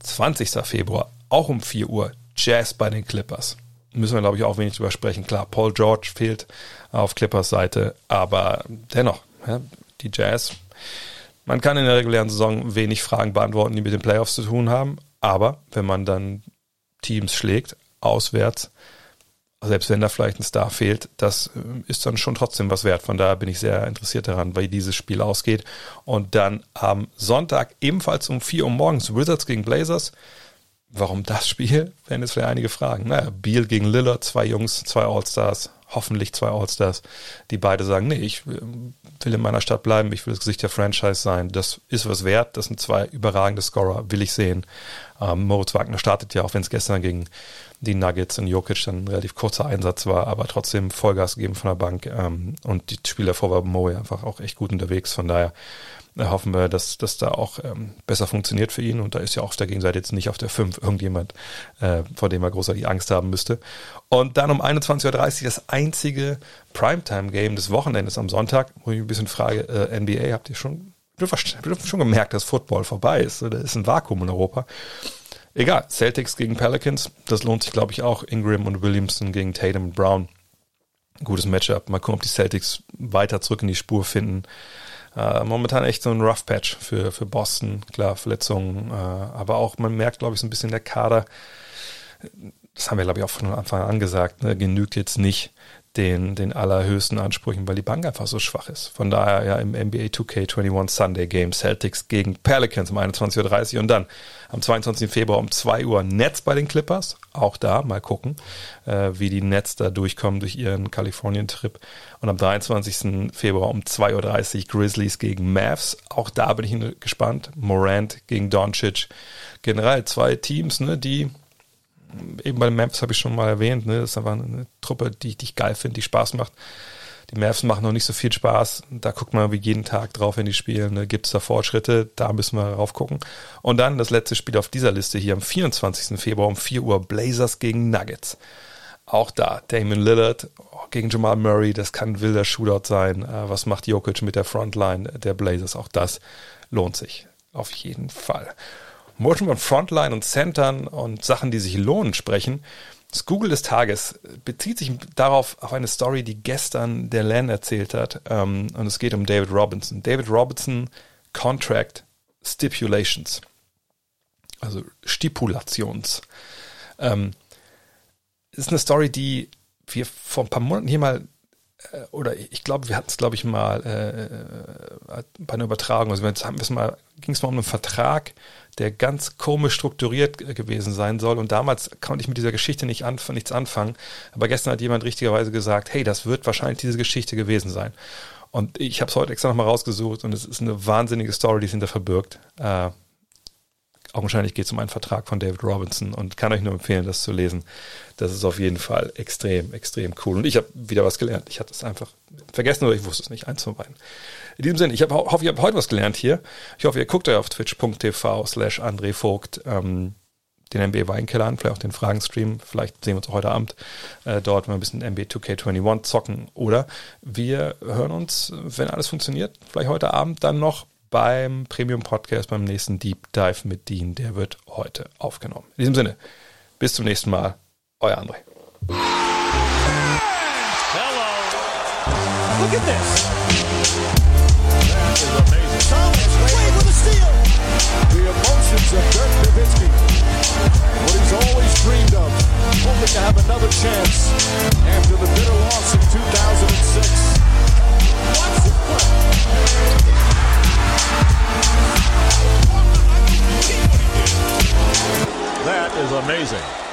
20. Februar, auch um vier Uhr, Jazz bei den Clippers. Müssen wir, glaube ich, auch wenig drüber sprechen. Klar, Paul George fehlt auf Clippers Seite, aber dennoch, ja, die Jazz. Man kann in der regulären Saison wenig Fragen beantworten, die mit den Playoffs zu tun haben. Aber wenn man dann Teams schlägt, auswärts, selbst wenn da vielleicht ein Star fehlt, das äh, ist dann schon trotzdem was wert. Von daher bin ich sehr interessiert daran, wie dieses Spiel ausgeht. Und dann am Sonntag ebenfalls um 4 Uhr morgens Wizards gegen Blazers. Warum das Spiel? Werden jetzt vielleicht einige fragen. Naja, Beal gegen Lillard, zwei Jungs, zwei All-Stars, hoffentlich zwei All-Stars, die beide sagen, nee, ich äh, will in meiner Stadt bleiben, ich will das Gesicht der Franchise sein. Das ist was wert, das sind zwei überragende Scorer, will ich sehen. Ähm, Moritz Wagner startet ja, auch wenn es gestern gegen die Nuggets und Jokic dann ein relativ kurzer Einsatz war, aber trotzdem Vollgas gegeben von der Bank. Ähm, und die Spieler vor war Mo einfach auch echt gut unterwegs. Von daher hoffen wir, dass das da auch ähm, besser funktioniert für ihn. Und da ist ja auch auf der Gegenseite jetzt nicht auf der 5 irgendjemand, äh, vor dem er großartig Angst haben müsste. Und dann um 21.30 Uhr das einzige Primetime-Game des Wochenendes am Sonntag, wo ich ein bisschen frage, äh, NBA, habt ihr schon, schon gemerkt, dass Football vorbei ist? Da ist ein Vakuum in Europa. Egal, Celtics gegen Pelicans, das lohnt sich, glaube ich, auch. Ingram und Williamson gegen Tatum und Brown. Gutes Matchup. Mal gucken, ob die Celtics weiter zurück in die Spur finden. Äh, momentan echt so ein Rough Patch für, für Boston. Klar, Verletzungen, äh, aber auch, man merkt, glaube ich, so ein bisschen der Kader, das haben wir, glaube ich, auch von Anfang an gesagt, ne, genügt jetzt nicht den, den allerhöchsten Ansprüchen, weil die Bank einfach so schwach ist. Von daher ja im NBA 2K21 Sunday Game Celtics gegen Pelicans um 21.30 Uhr und dann am 22. Februar um 2 Uhr Nets bei den Clippers. Auch da mal gucken, äh, wie die Nets da durchkommen durch ihren Kalifornien-Trip. Und am 23. Februar um 2.30 Uhr Grizzlies gegen Mavs. Auch da bin ich gespannt. Morant gegen Doncic. Generell zwei Teams, ne, die eben bei den Mavs habe ich schon mal erwähnt, ne, das ist einfach eine Truppe, die, die ich geil finde, die Spaß macht. Die Mavs machen noch nicht so viel Spaß. Da guckt man wie jeden Tag drauf, wenn die spielen. Ne? Gibt es da Fortschritte? Da müssen wir drauf gucken. Und dann das letzte Spiel auf dieser Liste hier am 24. Februar um 4 Uhr Blazers gegen Nuggets. Auch da Damon Lillard gegen Jamal Murray. Das kann ein wilder Shootout sein. Äh, was macht Jokic mit der Frontline der Blazers? Auch das lohnt sich. Auf jeden Fall. Schon von Frontline und Centern und Sachen, die sich lohnen, sprechen. Das Google des Tages bezieht sich darauf auf eine Story, die gestern der Len erzählt hat. Ähm, und es geht um David Robinson. David Robinson Contract Stipulations. Also Stipulations. Ähm, ist eine Story, die wir vor ein paar Monaten hier mal äh, oder ich glaube, wir hatten es, glaube ich, mal äh, äh, bei einer Übertragung. Also wir haben es mal, ging es mal um einen Vertrag, der ganz komisch strukturiert gewesen sein soll. Und damals konnte ich mit dieser Geschichte nicht anf nichts anfangen. Aber gestern hat jemand richtigerweise gesagt, hey, das wird wahrscheinlich diese Geschichte gewesen sein. Und ich habe es heute extra nochmal rausgesucht und es ist eine wahnsinnige Story, die sich hinter verbirgt. Äh, augenscheinlich geht es um einen Vertrag von David Robinson und kann euch nur empfehlen, das zu lesen. Das ist auf jeden Fall extrem, extrem cool. Und ich habe wieder was gelernt. Ich hatte es einfach vergessen oder ich wusste es nicht, eins von beiden. In diesem Sinne, ich hab, hoffe, ihr habt heute was gelernt hier. Ich hoffe, ihr guckt euch auf twitch.tv slash André Vogt ähm, den NBA Weinkeller an, vielleicht auch den Fragenstream. Vielleicht sehen wir uns auch heute Abend äh, dort, wenn wir ein bisschen NBA 2K21 zocken. Oder wir hören uns, wenn alles funktioniert, vielleicht heute Abend dann noch beim Premium Podcast, beim nächsten Deep Dive mit Dean. Der wird heute aufgenommen. In diesem Sinne, bis zum nächsten Mal. Euer André. Hello. Look at this. That is amazing. Thomas, wait for the steal. The emotions of Dirk Nowitzki. What he's always dreamed of. Hoping to have another chance after the bitter loss in 2006. That is amazing.